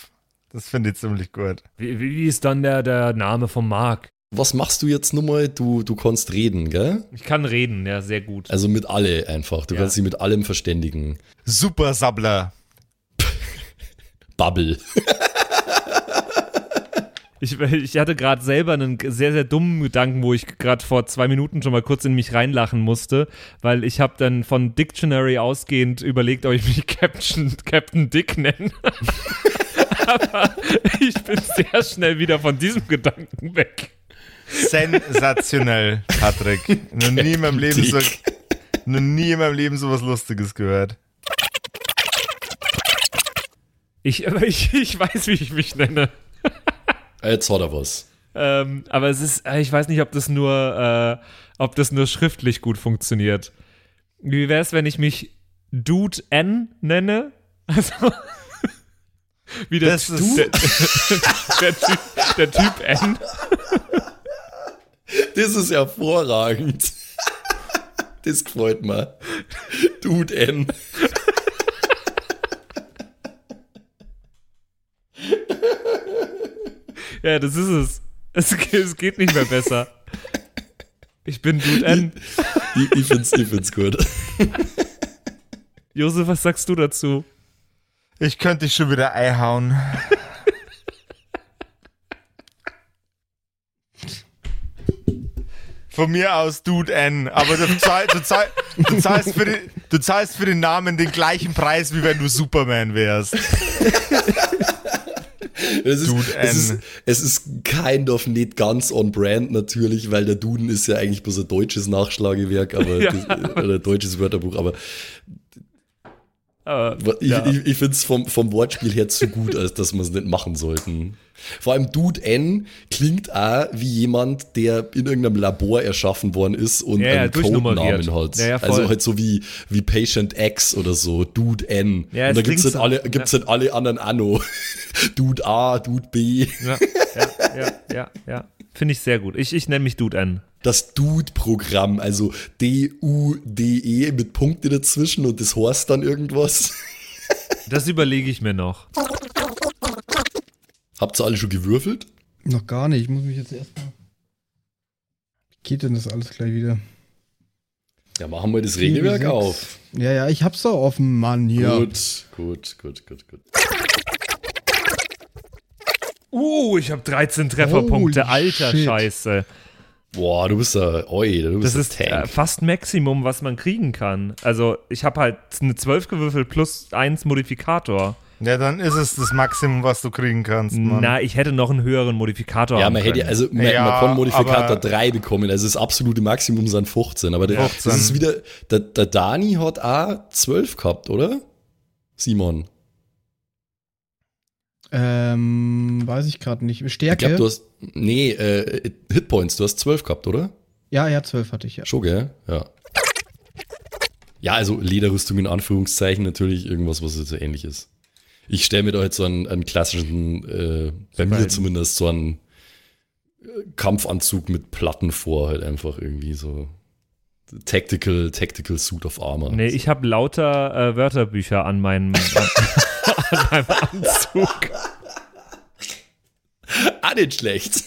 Das finde ich ziemlich gut. Wie, wie, ist dann der, der Name von Mark? was machst du jetzt nochmal? Du, du kannst reden, gell? Ich kann reden, ja, sehr gut. Also mit alle einfach. Du ja. kannst sie mit allem verständigen. Super Sabbler. Bubble. Ich, ich, hatte gerade selber einen sehr, sehr dummen Gedanken, wo ich gerade vor zwei Minuten schon mal kurz in mich reinlachen musste, weil ich habe dann von Dictionary ausgehend überlegt, ob ich mich Captain, Captain Dick nenne. Aber ich bin sehr schnell wieder von diesem Gedanken weg. Sensationell, Patrick. noch nie in meinem Leben so, noch nie in meinem Leben so was Lustiges gehört. Ich, ich, ich weiß, wie ich mich nenne. Jetzt hat er was. Ähm, aber es ist, ich weiß nicht, ob das nur, äh, ob das nur schriftlich gut funktioniert. Wie wäre es, wenn ich mich Dude N nenne? Also, wie der, das ist der, der, typ, der Typ N. Das ist hervorragend. Das freut mich. Dude N. Ja, das ist es. Es, es geht nicht mehr besser. Ich bin Dude N. Ich, ich, find's, ich find's gut. Josef, was sagst du dazu? Ich könnte dich schon wieder einhauen. Von mir aus Dude N. Aber du, zahl, du, zahl, du, zahlst für den, du zahlst für den Namen den gleichen Preis, wie wenn du Superman wärst. Es ist, Dude es, ist, es ist kind of nicht ganz on brand natürlich, weil der Duden ist ja eigentlich bloß ein deutsches Nachschlagewerk, aber ja. das, oder ein deutsches Wörterbuch, aber aber, ich, ja. ich, ich finde es vom, vom Wortspiel her zu gut, als dass wir es nicht machen sollten. Vor allem Dude N klingt auch wie jemand, der in irgendeinem Labor erschaffen worden ist und ja, einen Codenamen hat. Ja, also halt so wie, wie Patient X oder so, Dude N. Ja, und da gibt es halt, alle, gibt's halt alle anderen Anno. Dude A, Dude B. Ja, ja, ja, ja. Finde ich sehr gut. Ich, ich nenne mich Dude N das Dude-Programm, also D-U-D-E mit Punkte dazwischen und das heißt dann irgendwas. Das überlege ich mir noch. Habt ihr alle schon gewürfelt? Noch gar nicht. Ich muss mich jetzt erstmal. Wie geht denn das alles gleich wieder? Ja, machen wir das Regelwerk auf. Ja, ja, ich hab's doch offen, Mann, hier. Gut, gut, gut, gut, gut. Uh, ich habe 13 Trefferpunkte. Holy Alter shit. Scheiße. Boah, du bist da, oi, du bist Das ist äh, Tank. fast Maximum, was man kriegen kann. Also, ich habe halt eine 12 gewürfelt plus 1 Modifikator. Ja, dann ist es das Maximum, was du kriegen kannst, Mann. Na, ich hätte noch einen höheren Modifikator ja, man hätte, also man, Ja, man kann Modifikator aber- 3 bekommen, also das absolute Maximum sind 15, aber der, 15. das ist wieder, der, der Dani hat auch 12 gehabt, oder? Simon. Ähm, weiß ich gerade nicht. Ich Stärke? glaube, du hast, nee, äh, Hitpoints, du hast 12 gehabt, oder? ja, ja, 12 hatte ich, ja. Schon, gell? Ja. Ja, also Lederrüstung in Anführungszeichen natürlich irgendwas, was jetzt so ähnlich ist. Ich stelle mir da jetzt so einen, einen klassischen, äh, bei mir Superhelden. zumindest so einen äh, Kampfanzug mit Platten vor, halt einfach irgendwie so Tactical, Tactical Suit of Armor. Nee, ich habe lauter äh, Wörterbücher an meinem, an, meinem Anzug. Ah, nicht schlecht.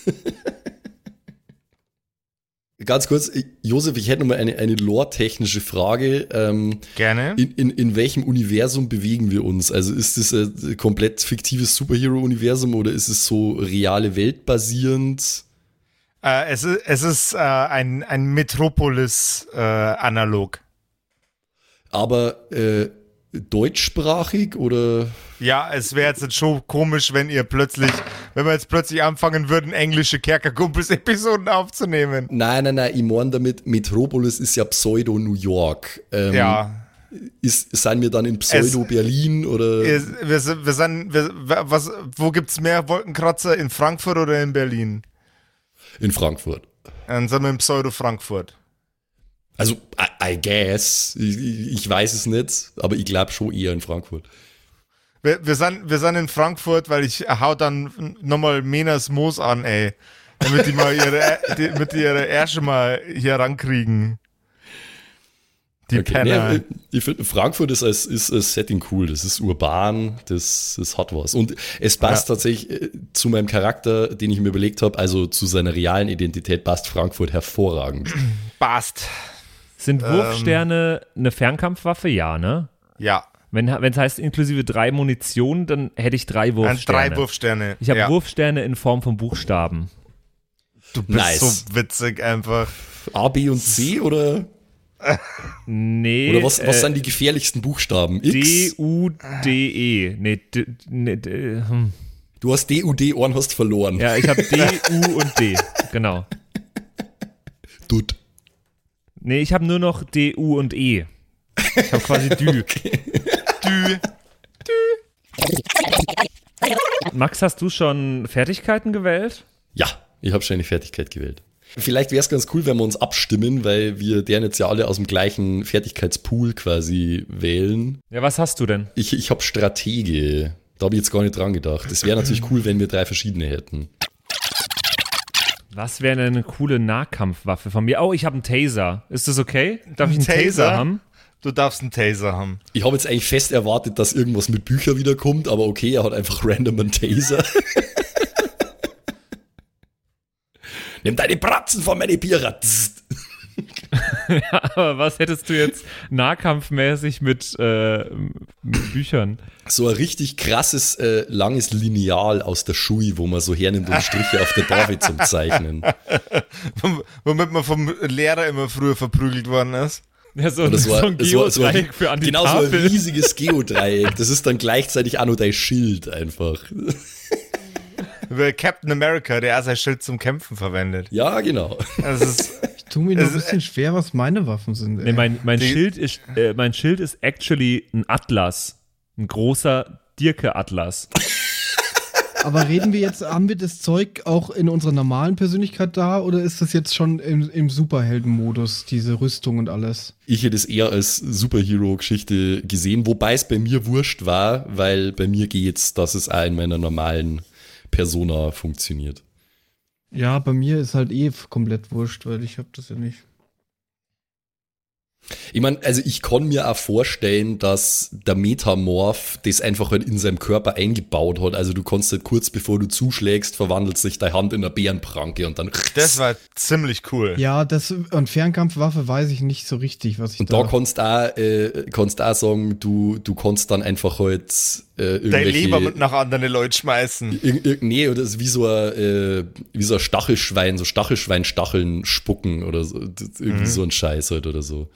Ganz kurz, Josef, ich hätte noch mal eine, eine lore-technische Frage. Ähm, Gerne. In, in, in welchem Universum bewegen wir uns? Also ist es ein komplett fiktives Superhero-Universum oder ist es so reale Welt basierend? Äh, es ist, es ist äh, ein, ein Metropolis-Analog. Aber äh, deutschsprachig oder? ja, es wäre jetzt schon komisch, wenn ihr plötzlich, wenn wir jetzt plötzlich anfangen würden, englische Kerkerkumpels-Episoden aufzunehmen. Nein, nein, nein, ich meine damit, Metropolis ist ja Pseudo-New York. Ähm, Ja. Ist, sind wir dann in Pseudo-Berlin oder? Wir, wir, sind- wir sind, wir, was, wo gibt's mehr Wolkenkratzer? In Frankfurt oder in Berlin? in Frankfurt. Dann sind wir in Pseudo-Frankfurt. Also, I, I guess. Ich, ich weiß es nicht, aber ich glaube schon eher in Frankfurt. Wir, wir, sind, wir sind in Frankfurt, weil ich hau dann nochmal Menas Moos an, ey. Damit die mal ihre, die, damit die ihre Ärsche mal hier rankriegen. Die Okay. Penner. Nee, ich finde, Frankfurt ist als, ist als Setting cool. Das ist urban, das, das hat was. Und es passt Ja. tatsächlich äh, zu meinem Charakter, den ich mir überlegt habe, also zu seiner realen Identität, passt Frankfurt hervorragend. Passt. Sind Wurfsterne eine Fernkampfwaffe? Ja, ne? Ja. Wenn es heißt inklusive drei Munition, dann hätte ich drei Wurfsterne. drei Wurfsterne. Ich habe ja. Wurfsterne in Form von Buchstaben. Du bist Nice. so witzig einfach. A, B und C oder, Nee. oder was, was äh, sind die gefährlichsten Buchstaben? X? D-U-D-E. Nee, d, nee d, hm. Du hast D, U, D, Ohren hast verloren. Ja, ich habe D, U und D. Genau. Dut. Nee, ich habe nur noch D, U und E. Ich habe quasi Dü. Dü. Max, hast du schon Fertigkeiten gewählt? Ja, ich habe schon eine Fertigkeit gewählt. Vielleicht wäre es ganz cool, wenn wir uns abstimmen, weil wir deren jetzt ja alle aus dem gleichen Fertigkeitspool quasi wählen. Ja, was hast du denn? Ich, ich habe Stratege. Da habe ich jetzt gar nicht dran gedacht. Es wäre natürlich cool, wenn wir drei verschiedene hätten. Was wäre denn eine coole Nahkampfwaffe von mir? Oh, ich habe einen Taser. Ist das okay? Darf ich einen Ein Taser, Taser? haben? Du darfst einen Taser haben. Ich habe jetzt eigentlich fest erwartet, dass irgendwas mit Büchern wiederkommt, aber okay, er hat einfach random einen Taser. Nimm deine Bratzen von meine Bierer. Tzt. Aber was hättest du jetzt nahkampfmäßig mit, äh, mit Büchern? So ein richtig krasses, äh, langes Lineal aus der Schui, wo man so hernimmt und Striche auf der Tafel zum Zeichnen. Womit man vom Lehrer immer früher verprügelt worden ist. Ja, so, ein, so ein Geodreieck für an die Genau so ein Tafel. riesiges Geodreieck. Das ist dann gleichzeitig auch noch dein Schild einfach. Über Captain America, der auch sein Schild zum Kämpfen verwendet. Ja, genau. Das ist, Ich tue mir noch ein bisschen schwer, was meine Waffen sind. Nee, mein, mein, Die- Schild ist, äh, mein Schild ist actually ein Atlas. Ein großer Dirke-Atlas. Aber reden wir jetzt, haben wir das Zeug auch in unserer normalen Persönlichkeit da oder ist das jetzt schon im, im Superhelden-Modus, diese Rüstung und alles? Ich hätte es eher als Superhero-Geschichte gesehen, wobei es bei mir wurscht war, weil bei mir geht's, dass es auch in meiner normalen Persona funktioniert. Ja, bei mir ist halt eh komplett wurscht, weil ich habe das ja nicht. Ich meine, also ich kann mir auch vorstellen, dass der Metamorph das einfach halt in seinem Körper eingebaut hat. Also du kannst halt kurz bevor du zuschlägst, verwandelt sich deine Hand in eine Bärenpranke und dann. Das war ziemlich cool. Ja, das und Fernkampfwaffe weiß ich nicht so richtig, was ich Und da kannst du auch, äh, kannst auch sagen, du, du kannst dann einfach halt äh, Dein. Leber mit nach anderen Leuten schmeißen. Ir ir nee, oder das ist wie so ein, äh, wie so ein Stachelschwein, so Stachelschweinstacheln spucken oder so. Irgendwie so ein Scheiß halt oder so.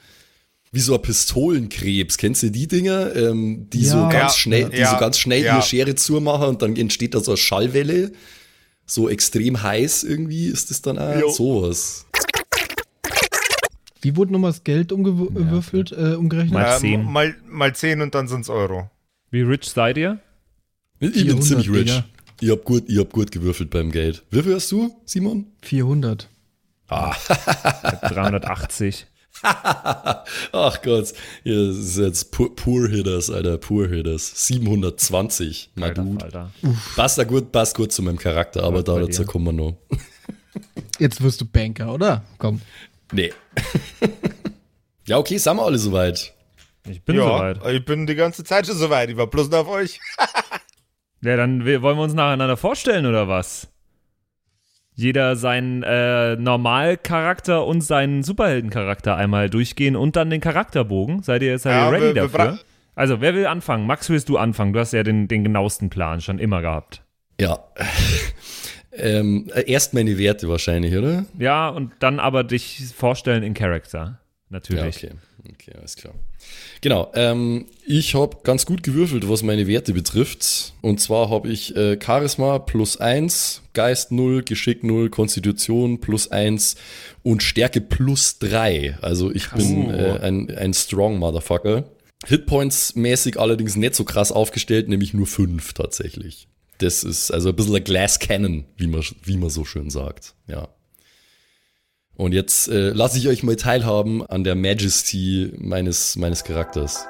Wie so ein Pistolenkrebs. Kennst du die Dinger? Ähm, die so Ja. ganz Ja. schnell, die Ja. so ganz schnell Ja. ihre Schere zumachen und dann entsteht da so eine Schallwelle. So extrem heiß irgendwie ist das dann auch Jo. sowas. Wie wurde nochmal das Geld umgewürfelt, äh, umgerechnet? Mal Äh, zehn. mal, mal 10 und dann sind's Euro. Wie rich seid ihr? Ich bin 400, ziemlich rich. Ich hab gut, ich hab gut gewürfelt beim Geld. Wie viel hast du, Simon? 400. 380. Ach Gott, ja, das ist jetzt Poor, Poor Hitters, Alter, Poor Hitters. 720, na Alter, gut. Alter. Passt da gut, passt gut zu meinem Charakter, aber da dazu dir? kommen wir noch. Jetzt wirst du Banker, oder? Komm. Nee. ja, okay, sind wir alle soweit. Ich bin ja, soweit. ich bin die ganze Zeit schon soweit. Ich war bloß auf euch. Ja, dann wir- wollen wir uns nacheinander vorstellen, oder was? Jeder seinen äh, Normalcharakter und seinen Superheldencharakter einmal durchgehen und dann den Charakterbogen. Seid ihr, seid Ja, ihr ready wir- wir dafür? Also, wer will anfangen? Max, willst du anfangen? Du hast ja den, den genauesten Plan schon immer gehabt. Ja. ähm, erst meine Werte wahrscheinlich, oder? Ja, und dann aber dich vorstellen in Character. Ja, Natürlich. okay. Okay, alles klar. Genau, ähm, ich habe ganz gut gewürfelt, was meine Werte betrifft. Und zwar habe ich äh, Charisma plus 1, Geist 0, Geschick 0, Konstitution plus 1 und Stärke plus 3. Also ich bin äh, ein, ein Strong Motherfucker. Hitpoints mäßig allerdings nicht so krass aufgestellt, nämlich nur 5 tatsächlich. Das ist also ein bisschen ein Glass Cannon, wie man, wie man so schön sagt. Ja. Und jetzt äh, lasse ich euch mal teilhaben an der Majesty meines, meines Charakters.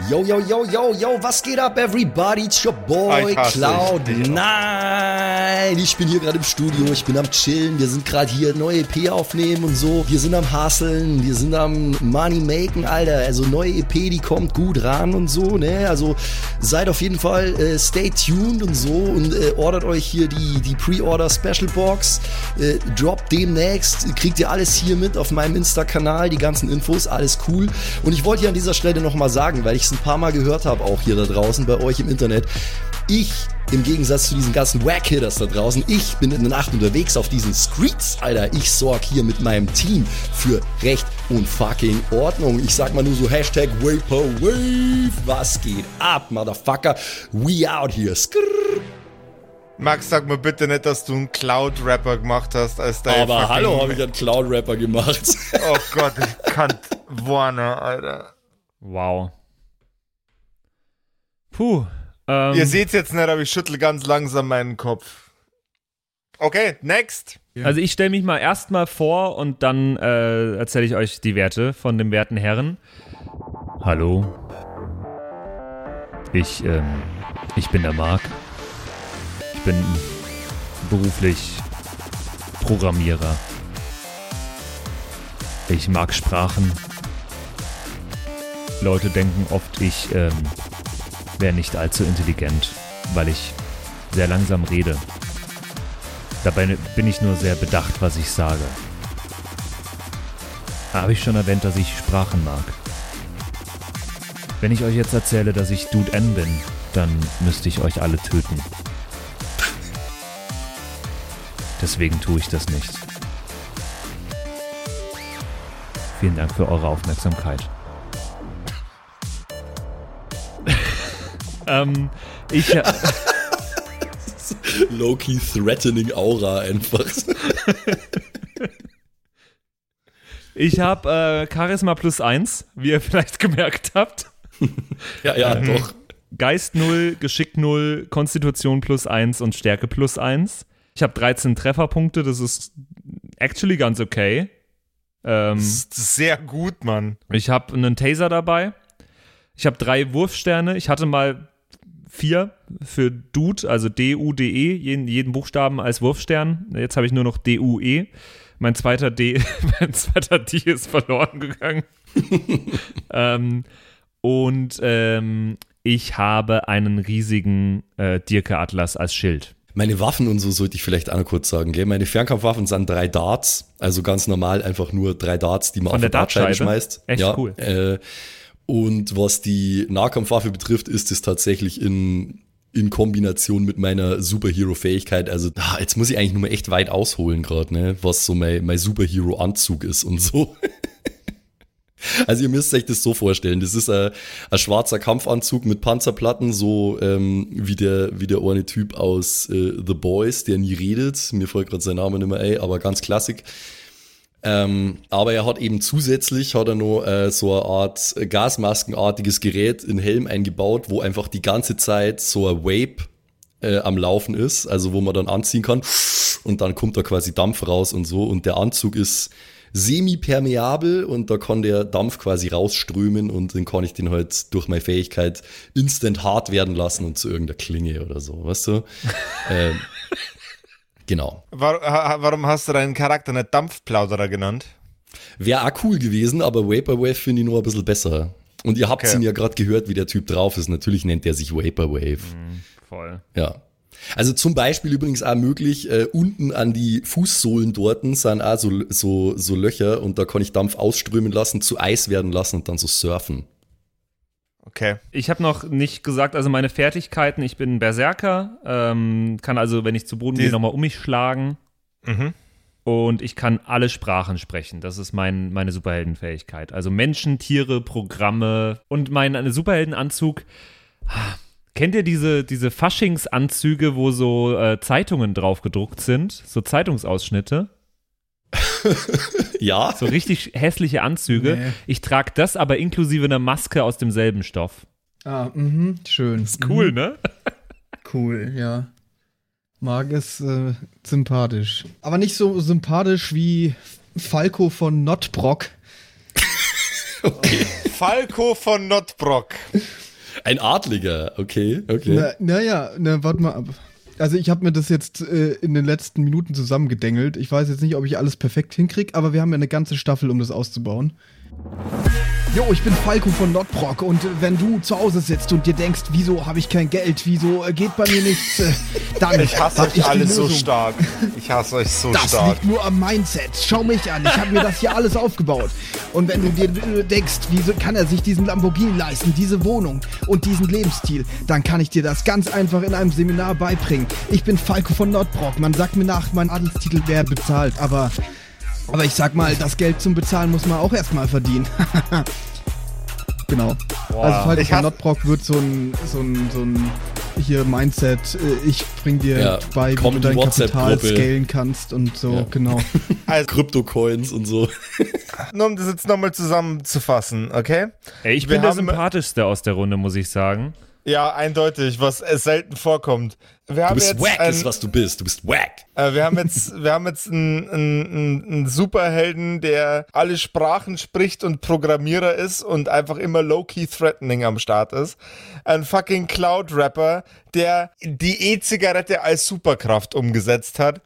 Yo, yo, yo, yo, yo, was geht ab, everybody? It's your boy Cloud. Nein, ich bin hier gerade im Studio, ich bin am Chillen. Wir sind gerade hier neue EP aufnehmen und so. Wir sind am Hustlen, wir sind am Money Making, Alter. Also neue EP, die kommt gut ran und so, ne? Also seid auf jeden Fall äh, stay tuned und so und äh, ordert euch hier die, die Pre-Order Special Box. Äh, droppt demnächst, kriegt ihr alles hier mit auf meinem Insta-Kanal, die ganzen Infos, alles cool. Und ich wollte hier an dieser Stelle nochmal sagen, weil ich es ein paar Mal gehört habe, auch hier da draußen bei euch im Internet. Ich, im Gegensatz zu diesen ganzen Wack-Hitters da draußen, ich bin in der Nacht unterwegs auf diesen Streets, Alter. Ich sorg hier mit meinem Team für Recht und fucking Ordnung. Ich sag mal nur so Hashtag Vaporwave. Was geht ab, Motherfucker? We out here. Skrrr. Max, sag mir bitte nicht, dass du einen Cloud-Rapper gemacht hast als dein Aber fucking- hallo, habe ich einen Cloud-Rapper gemacht. Oh Gott, ich kann Warner, Alter. Wow. Puh. Ähm, Ihr seht's jetzt nicht, aber ich schüttel ganz langsam meinen Kopf. Okay, next. Also ich stelle mich mal erstmal vor und dann äh, erzähle ich euch die Werte von dem werten Herren. Hallo. Ich, ähm, ich bin der Marc. Ich bin beruflich Programmierer. Ich mag Sprachen. Leute denken oft, ich ähm, wäre nicht allzu intelligent, weil ich sehr langsam rede. Dabei bin ich nur sehr bedacht, was ich sage. Habe ich schon erwähnt, dass ich Sprachen mag? Wenn ich euch jetzt erzähle, dass ich Dude N bin, dann müsste ich euch alle töten. Deswegen tue ich das nicht. Vielen Dank für eure Aufmerksamkeit. Ähm, ich. Low-key threatening Aura einfach. Ich habe äh, Charisma plus 1, wie ihr vielleicht gemerkt habt. ja, ja, doch. Geist 0, Geschick 0, Konstitution plus 1 und Stärke plus 1. Ich habe 13 Trefferpunkte, das ist actually ganz okay. Ähm, Das ist sehr gut, Mann. ich habe einen Taser dabei. Ich habe drei Wurfsterne. Ich hatte mal vier für Dude, also D-U-D-E, jeden, jeden Buchstaben als Wurfstern. Jetzt habe ich nur noch D-U-E. Mein zweiter D, mein zweiter D ist verloren gegangen. ähm, und ähm, ich habe einen riesigen äh, Dirke-Atlas als Schild. Meine Waffen und so sollte ich vielleicht auch noch kurz sagen. Gell? Meine Fernkampfwaffen sind drei Darts, also ganz normal einfach nur drei Darts, die man Von auf der Dartscheibe? schmeißt. Echt ja, cool. Äh, und was die Nahkampfwaffe betrifft, ist es tatsächlich in, in Kombination mit meiner Superhero-Fähigkeit. Also jetzt muss ich eigentlich nur mal echt weit ausholen gerade, ne? was so mein, mein Superhero-Anzug ist und so. Also ihr müsst euch das so vorstellen, das ist ein, ein schwarzer Kampfanzug mit Panzerplatten, so ähm, wie, der, wie der eine Typ aus äh, The Boys, der nie redet. Mir folgt gerade sein Name nicht mehr ein, aber ganz klassik. Ähm, aber er hat eben zusätzlich hat er noch äh, so eine Art Gasmaskenartiges Gerät in Helm eingebaut, wo einfach die ganze Zeit so ein Vape äh, am Laufen ist, also wo man dann anziehen kann und dann kommt da quasi Dampf raus und so und der Anzug ist semi-permeabel und da kann der Dampf quasi rausströmen und dann kann ich den halt durch meine Fähigkeit instant hart werden lassen und zu irgendeiner Klinge oder so, weißt du? ähm, genau. War, ha- warum hast du deinen Charakter nicht Dampfplauderer genannt? Wäre auch cool gewesen, aber Vaporwave finde ich nur ein bisschen besser. Und ihr habt Okay. ihn ja gerade gehört, wie der Typ drauf ist. Natürlich nennt er sich Vaporwave. Voll. Ja. Also zum Beispiel übrigens auch möglich, äh, unten an die Fußsohlen dort sind auch so, so, so Löcher und da kann ich Dampf ausströmen lassen, zu Eis werden lassen und dann so surfen. Okay. Ich habe noch nicht gesagt, also meine Fertigkeiten, ich bin Berserker, ähm, kann also, wenn ich zu Boden Die- gehe, nochmal um mich schlagen Mhm. und ich kann alle Sprachen sprechen. Das ist mein, meine Superheldenfähigkeit. Also Menschen, Tiere, Programme und mein äh, Superheldenanzug. Kennt ihr diese, diese Faschingsanzüge, wo so äh, Zeitungen drauf gedruckt sind? So Zeitungsausschnitte? Ja, So richtig hässliche Anzüge. Nee. Ich trage das aber inklusive einer Maske aus demselben Stoff. Ah, mhm, schön. Ist cool, ne? Cool, ja. Mag es äh, sympathisch. Aber nicht so sympathisch wie Falco von Notbrock. Falco von Notbrock. ein Adliger, okay, okay. Na, naja, na, warte mal ab. Also ich habe mir das jetzt äh, in den letzten Minuten zusammengedengelt. Ich weiß jetzt nicht, ob ich alles perfekt hinkriege, aber wir haben ja eine ganze Staffel, um das auszubauen. Jo, ich bin Falco von Notbrock und äh, wenn du zu Hause sitzt und dir denkst, wieso habe ich kein Geld, wieso äh, geht bei mir nichts, äh, dann Ich hasse euch die alle so stark. Ich hasse euch so Das stark. liegt nur am Mindset. Schau mich an, ich habe mir das hier alles aufgebaut. Und wenn du dir denkst, wieso kann er sich diesen Lamborghini leisten, diese Wohnung und diesen Lebensstil, dann kann ich dir das ganz einfach in einem Seminar beibringen. Ich bin Falco von Nordbrock. Man sagt mir nach, mein Adelstitel wäre bezahlt, aber aber ich sag mal, das Geld zum Bezahlen muss man auch erstmal verdienen. genau. Also Falco Ich von Nordbrock wird so ein so ein so ein hier Mindset, äh, ich bring dir Ja, bei, wie du dein Kapital scalen kannst und so, Ja. genau. Kryptocoins und so. Nur um das jetzt nochmal zusammenzufassen, okay? Ey, ich Wir bin der sympathischste aus der Runde, muss ich sagen. Ja, eindeutig, was selten vorkommt. Wir Du bist wack, ein, ist was du bist. Du bist wack. Äh, wir haben jetzt, wir haben jetzt einen, einen, einen Superhelden, der alle Sprachen spricht und Programmierer ist und einfach immer low-key threatening am Start ist. Ein fucking Cloud-Rapper, der die E-Zigarette als Superkraft umgesetzt hat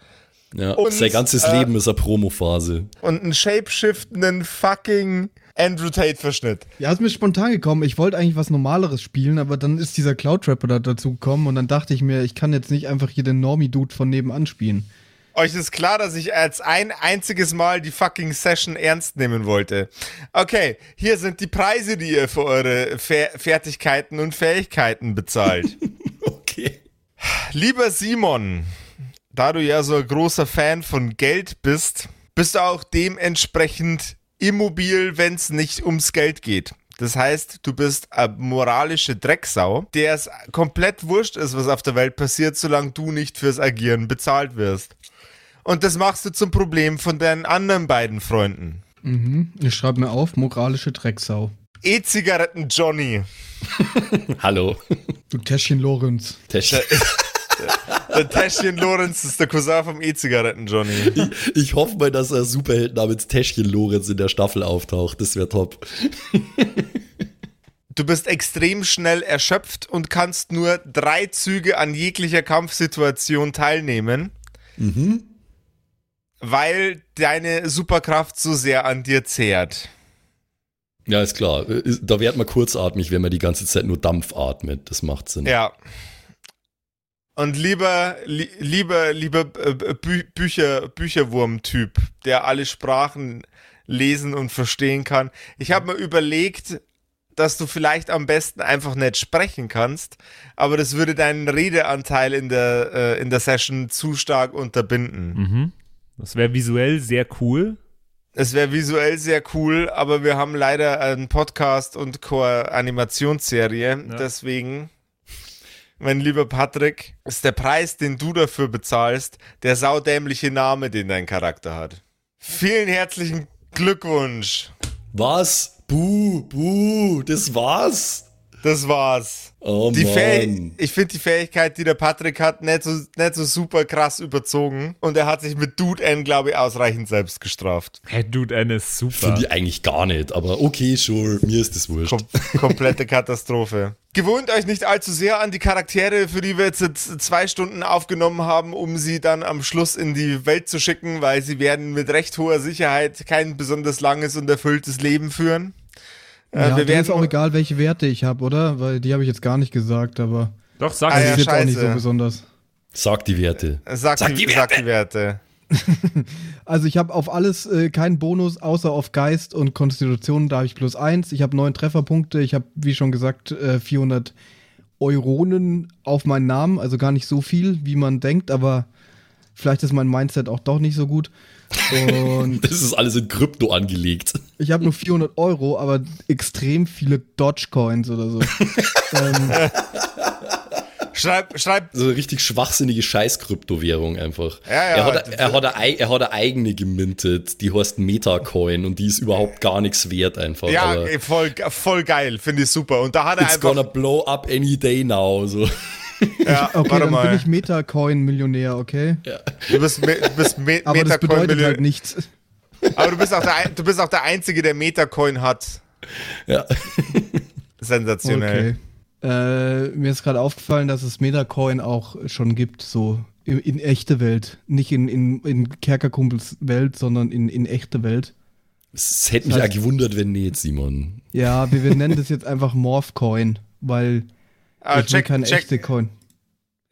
Ja, Und, sein ganzes äh, Leben ist eine Promophase. und einen shapeshiftenden fucking Andrew Tate-Verschnitt. Ja, ist mir spontan gekommen. Ich wollte eigentlich was Normaleres spielen, aber dann ist dieser Cloud-Rapper da dazu gekommen und dann dachte ich mir, ich kann jetzt nicht einfach hier den Normie-Dude von nebenan spielen. Euch ist klar, dass ich als ein einziges Mal die fucking Session ernst nehmen wollte. Okay, hier sind die Preise, die ihr für eure Fer Fertigkeiten und Fähigkeiten bezahlt. Okay. Lieber Simon, da du ja so ein großer Fan von Geld bist, bist du auch dementsprechend immobil, wenn es nicht ums Geld geht. Das heißt, du bist eine moralische Drecksau, der es komplett wurscht ist, was auf der Welt passiert, solange du nicht fürs Agieren bezahlt wirst. Und das machst du zum Problem von deinen anderen beiden Freunden. Mhm. Ich schreibe mir auf, moralische Drecksau. E-Zigaretten Johnny. Hallo. Du Täschchen Lorenz. Täschchen. Der Täschchen Lorenz ist der Cousin vom E-Zigaretten Johnny. Ich hoffe mal, dass ein Superheld namens Täschchen Lorenz in der Staffel auftaucht. Das wäre top. Du bist extrem schnell erschöpft und kannst nur drei Züge an jeglicher Kampfsituation teilnehmen. Weil deine Superkraft so sehr an dir zehrt. Ja, ist klar. Da wird man kurzatmig, wenn man die ganze Zeit nur Dampf atmet. Das macht Sinn. Ja. Und lieber, li lieber, lieber äh, Bü Bücher, Bücherwurm-Typ, der alle Sprachen lesen und verstehen kann. Ich habe mir überlegt, dass du vielleicht am besten einfach nicht sprechen kannst, aber das würde deinen Redeanteil in der, äh, in der Session zu stark unterbinden. Mhm. Das wäre visuell sehr cool. Es wäre visuell sehr cool, aber wir haben leider einen Podcast und keine Animationsserie. Deswegen, mein lieber Patrick, ist der Preis, den du dafür bezahlst, der saudämliche Name, den dein Charakter hat. Vielen herzlichen Glückwunsch. Was? Buh, buh, das war's? Das war's. Oh Die Fäh Mann. ich finde die Fähigkeit, die der Patrick hat, nicht so, nicht so super krass überzogen. Und er hat sich mit Dude N, glaube ich, ausreichend selbst gestraft. Hey, Dude, N ist super. Finde ich eigentlich gar nicht, aber okay, sure, mir ist das wurscht. Kom komplette Katastrophe. Gewöhnt euch nicht allzu sehr an die Charaktere, für die wir jetzt jetzt zwei Stunden aufgenommen haben, um sie dann am Schluss in die Welt zu schicken, weil sie werden mit recht hoher Sicherheit kein besonders langes und erfülltes Leben führen. Äh, ja, wir dir ist werden auch egal, welche Werte ich habe, oder? Weil die habe ich jetzt gar nicht gesagt, aber Doch, sag Ah, ja, ist jetzt auch nicht so besonders. Sag die Werte. Sag, Sag die, die sag die Werte. Also ich habe auf alles äh, keinen Bonus, außer auf Geist und Konstitution, da habe ich plus eins. Ich habe neun Trefferpunkte, ich habe, wie schon gesagt, äh, 400 Euronen auf meinen Namen, also gar nicht so viel, wie man denkt, aber vielleicht ist mein Mindset auch doch nicht so gut. Und Das ist alles in Krypto angelegt. ich habe nur 400 Euro, aber extrem viele Dogecoins oder so. ähm, Schreib, schreib, So eine richtig schwachsinnige Scheiß-Kryptowährung einfach. Ja, ja, er, hat, er, hat eine, ei- er hat eine eigene gemintet, die heißt Metacoin und die ist überhaupt gar nichts wert einfach. ja, voll, voll geil, finde ich super. Und da hat er it's einfach, gonna blow up any day now. So. Ja, okay, warte dann mal, bin ich Metacoin-Millionär, okay? du bist, Me- bist Me Aber das bedeutet halt nichts. Aber du bist auch der, du bist auch der Einzige, der Metacoin hat. Ja. Sensationell. Okay. Äh, mir ist gerade aufgefallen, dass es Metacoin auch schon gibt, so in, in echte Welt. Nicht in, in, in Kerkerkumpels Welt, sondern in, in echte Welt. Es hätte mich Das heißt- gewundert, wenn nicht, Simon. Ja, wir, wir nennen das jetzt einfach Morphcoin, weil Ah, ich will keine echte Coin.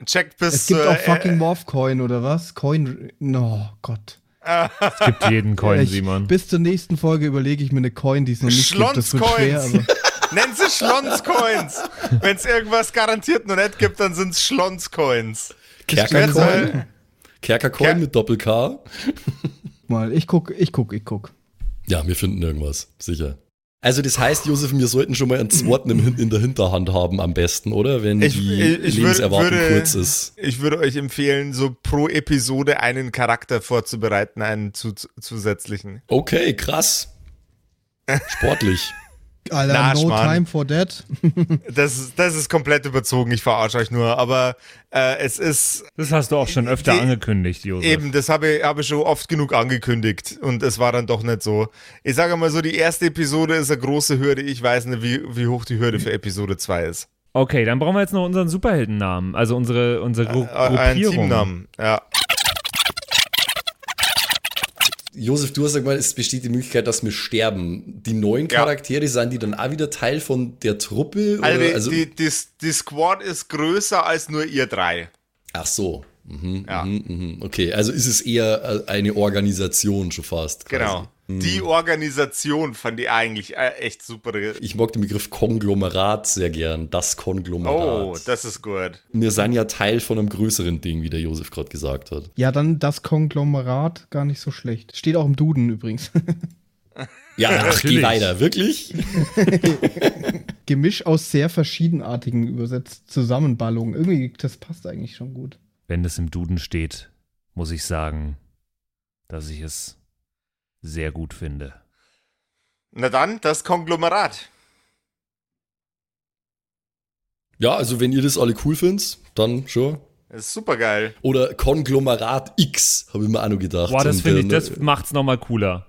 check bis Es gibt zur, auch fucking äh, Morphcoin oder was? Coin. No, Gott. Es gibt jeden Coin, Ich- Simon. Bis zur nächsten Folge überlege ich mir eine Coin, die es noch nicht gibt. Schwer, Schlonscoins. aber Nenn sie Schlonscoins. Wenn es irgendwas garantiert noch nicht gibt, dann sind es Schlonscoins. Kerkercoin? Kerkercoin Ker- mit Doppel-K? mal. Ich guck, ich guck, ich guck. Ja, wir finden irgendwas, sicher. Also das heißt, Josef, wir sollten schon mal einen zweiten in der Hinterhand haben am besten, oder? Wenn Ich- die ich- ich Lebenserwartung würde- kurz ist. Ich würde euch empfehlen, so pro Episode einen Charakter vorzubereiten, einen zu- zusätzlichen. Okay, krass. Sportlich. Alter, Na, no Schmarrn. time for that. Das, ist- das ist komplett überzogen, ich verarsche euch nur. Aber äh, es ist Das hast du auch schon öfter Die- angekündigt, Josef. Eben, das habe ich, habe ich schon oft genug angekündigt und es war dann doch nicht so. Ich sage mal so, die erste Episode ist eine große Hürde. Ich weiß nicht, wie, wie hoch die Hürde für Episode 2 ist. Okay, dann brauchen wir jetzt noch unseren Superheldennamen. Also unsere, unsere Gru Äh, einen Gruppierung. Teamnamen, ja. Josef, du hast gesagt, es besteht die Möglichkeit, dass wir sterben. Die neuen Ja. Charaktere, sind die dann auch wieder Teil von der Truppe? Also, die, also die, die, die Squad ist größer als nur ihr drei. ach so. Mhm, Ja. mhm, mhm. Okay, also ist es eher äh, eine Organisation schon fast. quasi. Genau. Die Organisation fand ich eigentlich äh, echt super. Ich mag den Begriff Konglomerat sehr gern. Das Konglomerat. Oh, das ist gut. wir sind ja Teil von einem größeren Ding, wie der Josef gerade gesagt hat. Ja, dann das Konglomerat, gar nicht so schlecht. Steht auch im Duden übrigens. Ja, ach, geh weiter. Wirklich? Gemisch aus sehr verschiedenartigen übersetzt Zusammenballungen. Irgendwie, das passt eigentlich schon gut. Wenn es im Duden steht, muss ich sagen, dass ich es sehr gut finde. Na dann, das Konglomerat. Ja, also wenn ihr das alle cool findet, dann schon. Das ist super geil. Oder Konglomerat X, habe ich mir auch noch gedacht. Boah, das finde ich, äh, das macht's nochmal cooler.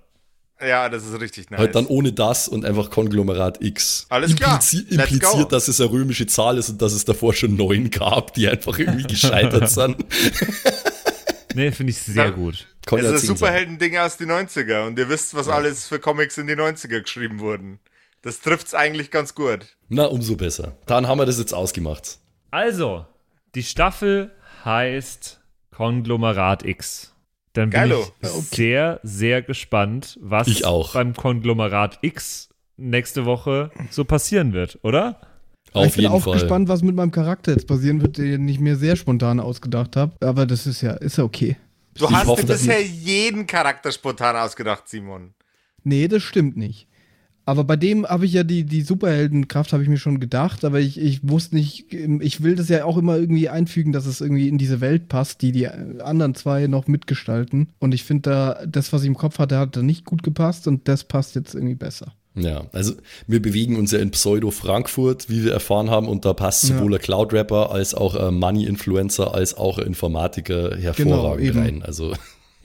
Ja, das ist richtig nice. Halt dann ohne das und einfach Konglomerat X. Alles klar. Implizi go. impliziert, dass es eine römische Zahl ist und dass es davor schon neun gab, die einfach irgendwie gescheitert sind. Nee, finde ich sehr gut. Das ist Superhelden-Ding aus den 90er und ihr wisst, was ja. alles für Comics in die 90er geschrieben wurden. Das trifft's eigentlich ganz gut. Na, umso besser. Dann haben wir das jetzt ausgemacht. Also, die Staffel heißt Konglomerat X. Dann bin Geilo. ich okay. sehr, sehr gespannt, was beim Konglomerat X nächste Woche so passieren wird, oder? Auf ich bin auch Fall. gespannt, was mit meinem Charakter jetzt passieren wird, den ich mir sehr spontan ausgedacht habe. Aber das ist ja, ist ja okay. Du ich hast hoffe, dir bisher jeden Charakter spontan ausgedacht, Simon. Nee, das stimmt nicht. Aber bei dem habe ich ja die, die Superheldenkraft, habe ich mir schon gedacht, aber ich, ich wusste nicht, ich will das ja auch immer irgendwie einfügen, dass es irgendwie in diese Welt passt, die die anderen zwei noch mitgestalten. Und ich finde da, das, was ich im Kopf hatte, hat da nicht gut gepasst und das passt jetzt irgendwie besser. Ja, also wir bewegen uns ja in Pseudo-Frankfurt, wie wir erfahren haben, und da passt sowohl ja. ein Cloud-Rapper als auch ein Money-Influencer als auch ein Informatiker hervorragend genau, rein. Also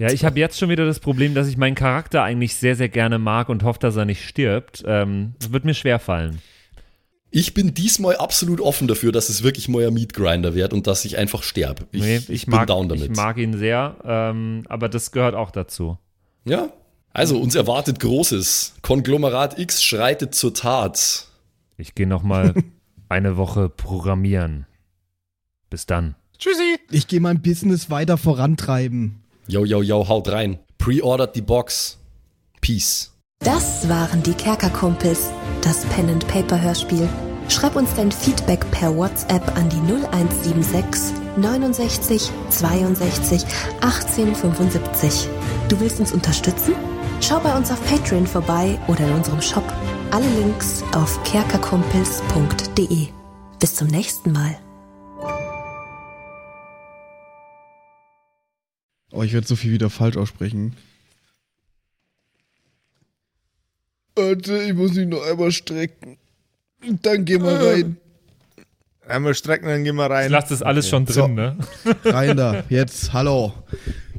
ja, ich habe jetzt schon wieder das Problem, dass ich meinen Charakter eigentlich sehr, sehr gerne mag und hoffe, dass er nicht stirbt. Ähm, das wird mir schwer fallen. Ich bin diesmal absolut offen dafür, dass es wirklich neuer Meat Grinder wird und dass ich einfach sterbe. Ich, nee, ich, ich mag, bin down damit. Ich mag ihn sehr, ähm, aber das gehört auch dazu. Ja, also uns erwartet Großes. Konglomerat X schreitet zur Tat. Ich gehe noch mal eine Woche programmieren. Bis dann. Tschüssi. Ich gehe mein Business weiter vorantreiben. Yo, yo, yo, haut rein. Pre-ordert die Box. Peace. Das waren die Kerkerkumpels, das Pen-and-Paper-Hörspiel. Schreib uns dein Feedback per WhatsApp an die 0176 69 62 1875. Du willst uns unterstützen? Schau bei uns auf Patreon vorbei oder in unserem Shop. Alle Links auf kerkerkumpels.de. Bis zum nächsten Mal. Oh, ich werde so viel wieder falsch aussprechen. Warte, ich muss mich noch einmal strecken. Dann geh mal rein. Einmal strecken, dann geh mal rein. Ich lass das alles schon drin, so. ne? Rein da, jetzt, hallo.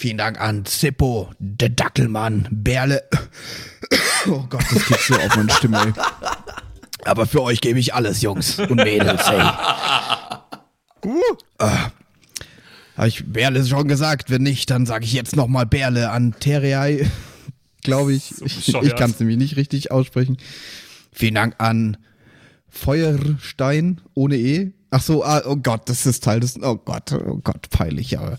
Vielen Dank an Zippo, der Dackelmann, Berle. Oh Gott, das geht so auf meine Stimme. Ey. Aber für euch gebe ich alles, Jungs und Mädels, hey. Uh. Ah. Habe ich Berle schon gesagt? Wenn nicht, dann sage ich jetzt nochmal Berle an Terrei. Glaube ich. Ich, ich kann es nämlich nicht richtig aussprechen. Vielen Dank an Feuerstein ohne E. Ach so, ah, oh Gott, das ist Teil des. Oh Gott, oh Gott, peinlich, aber.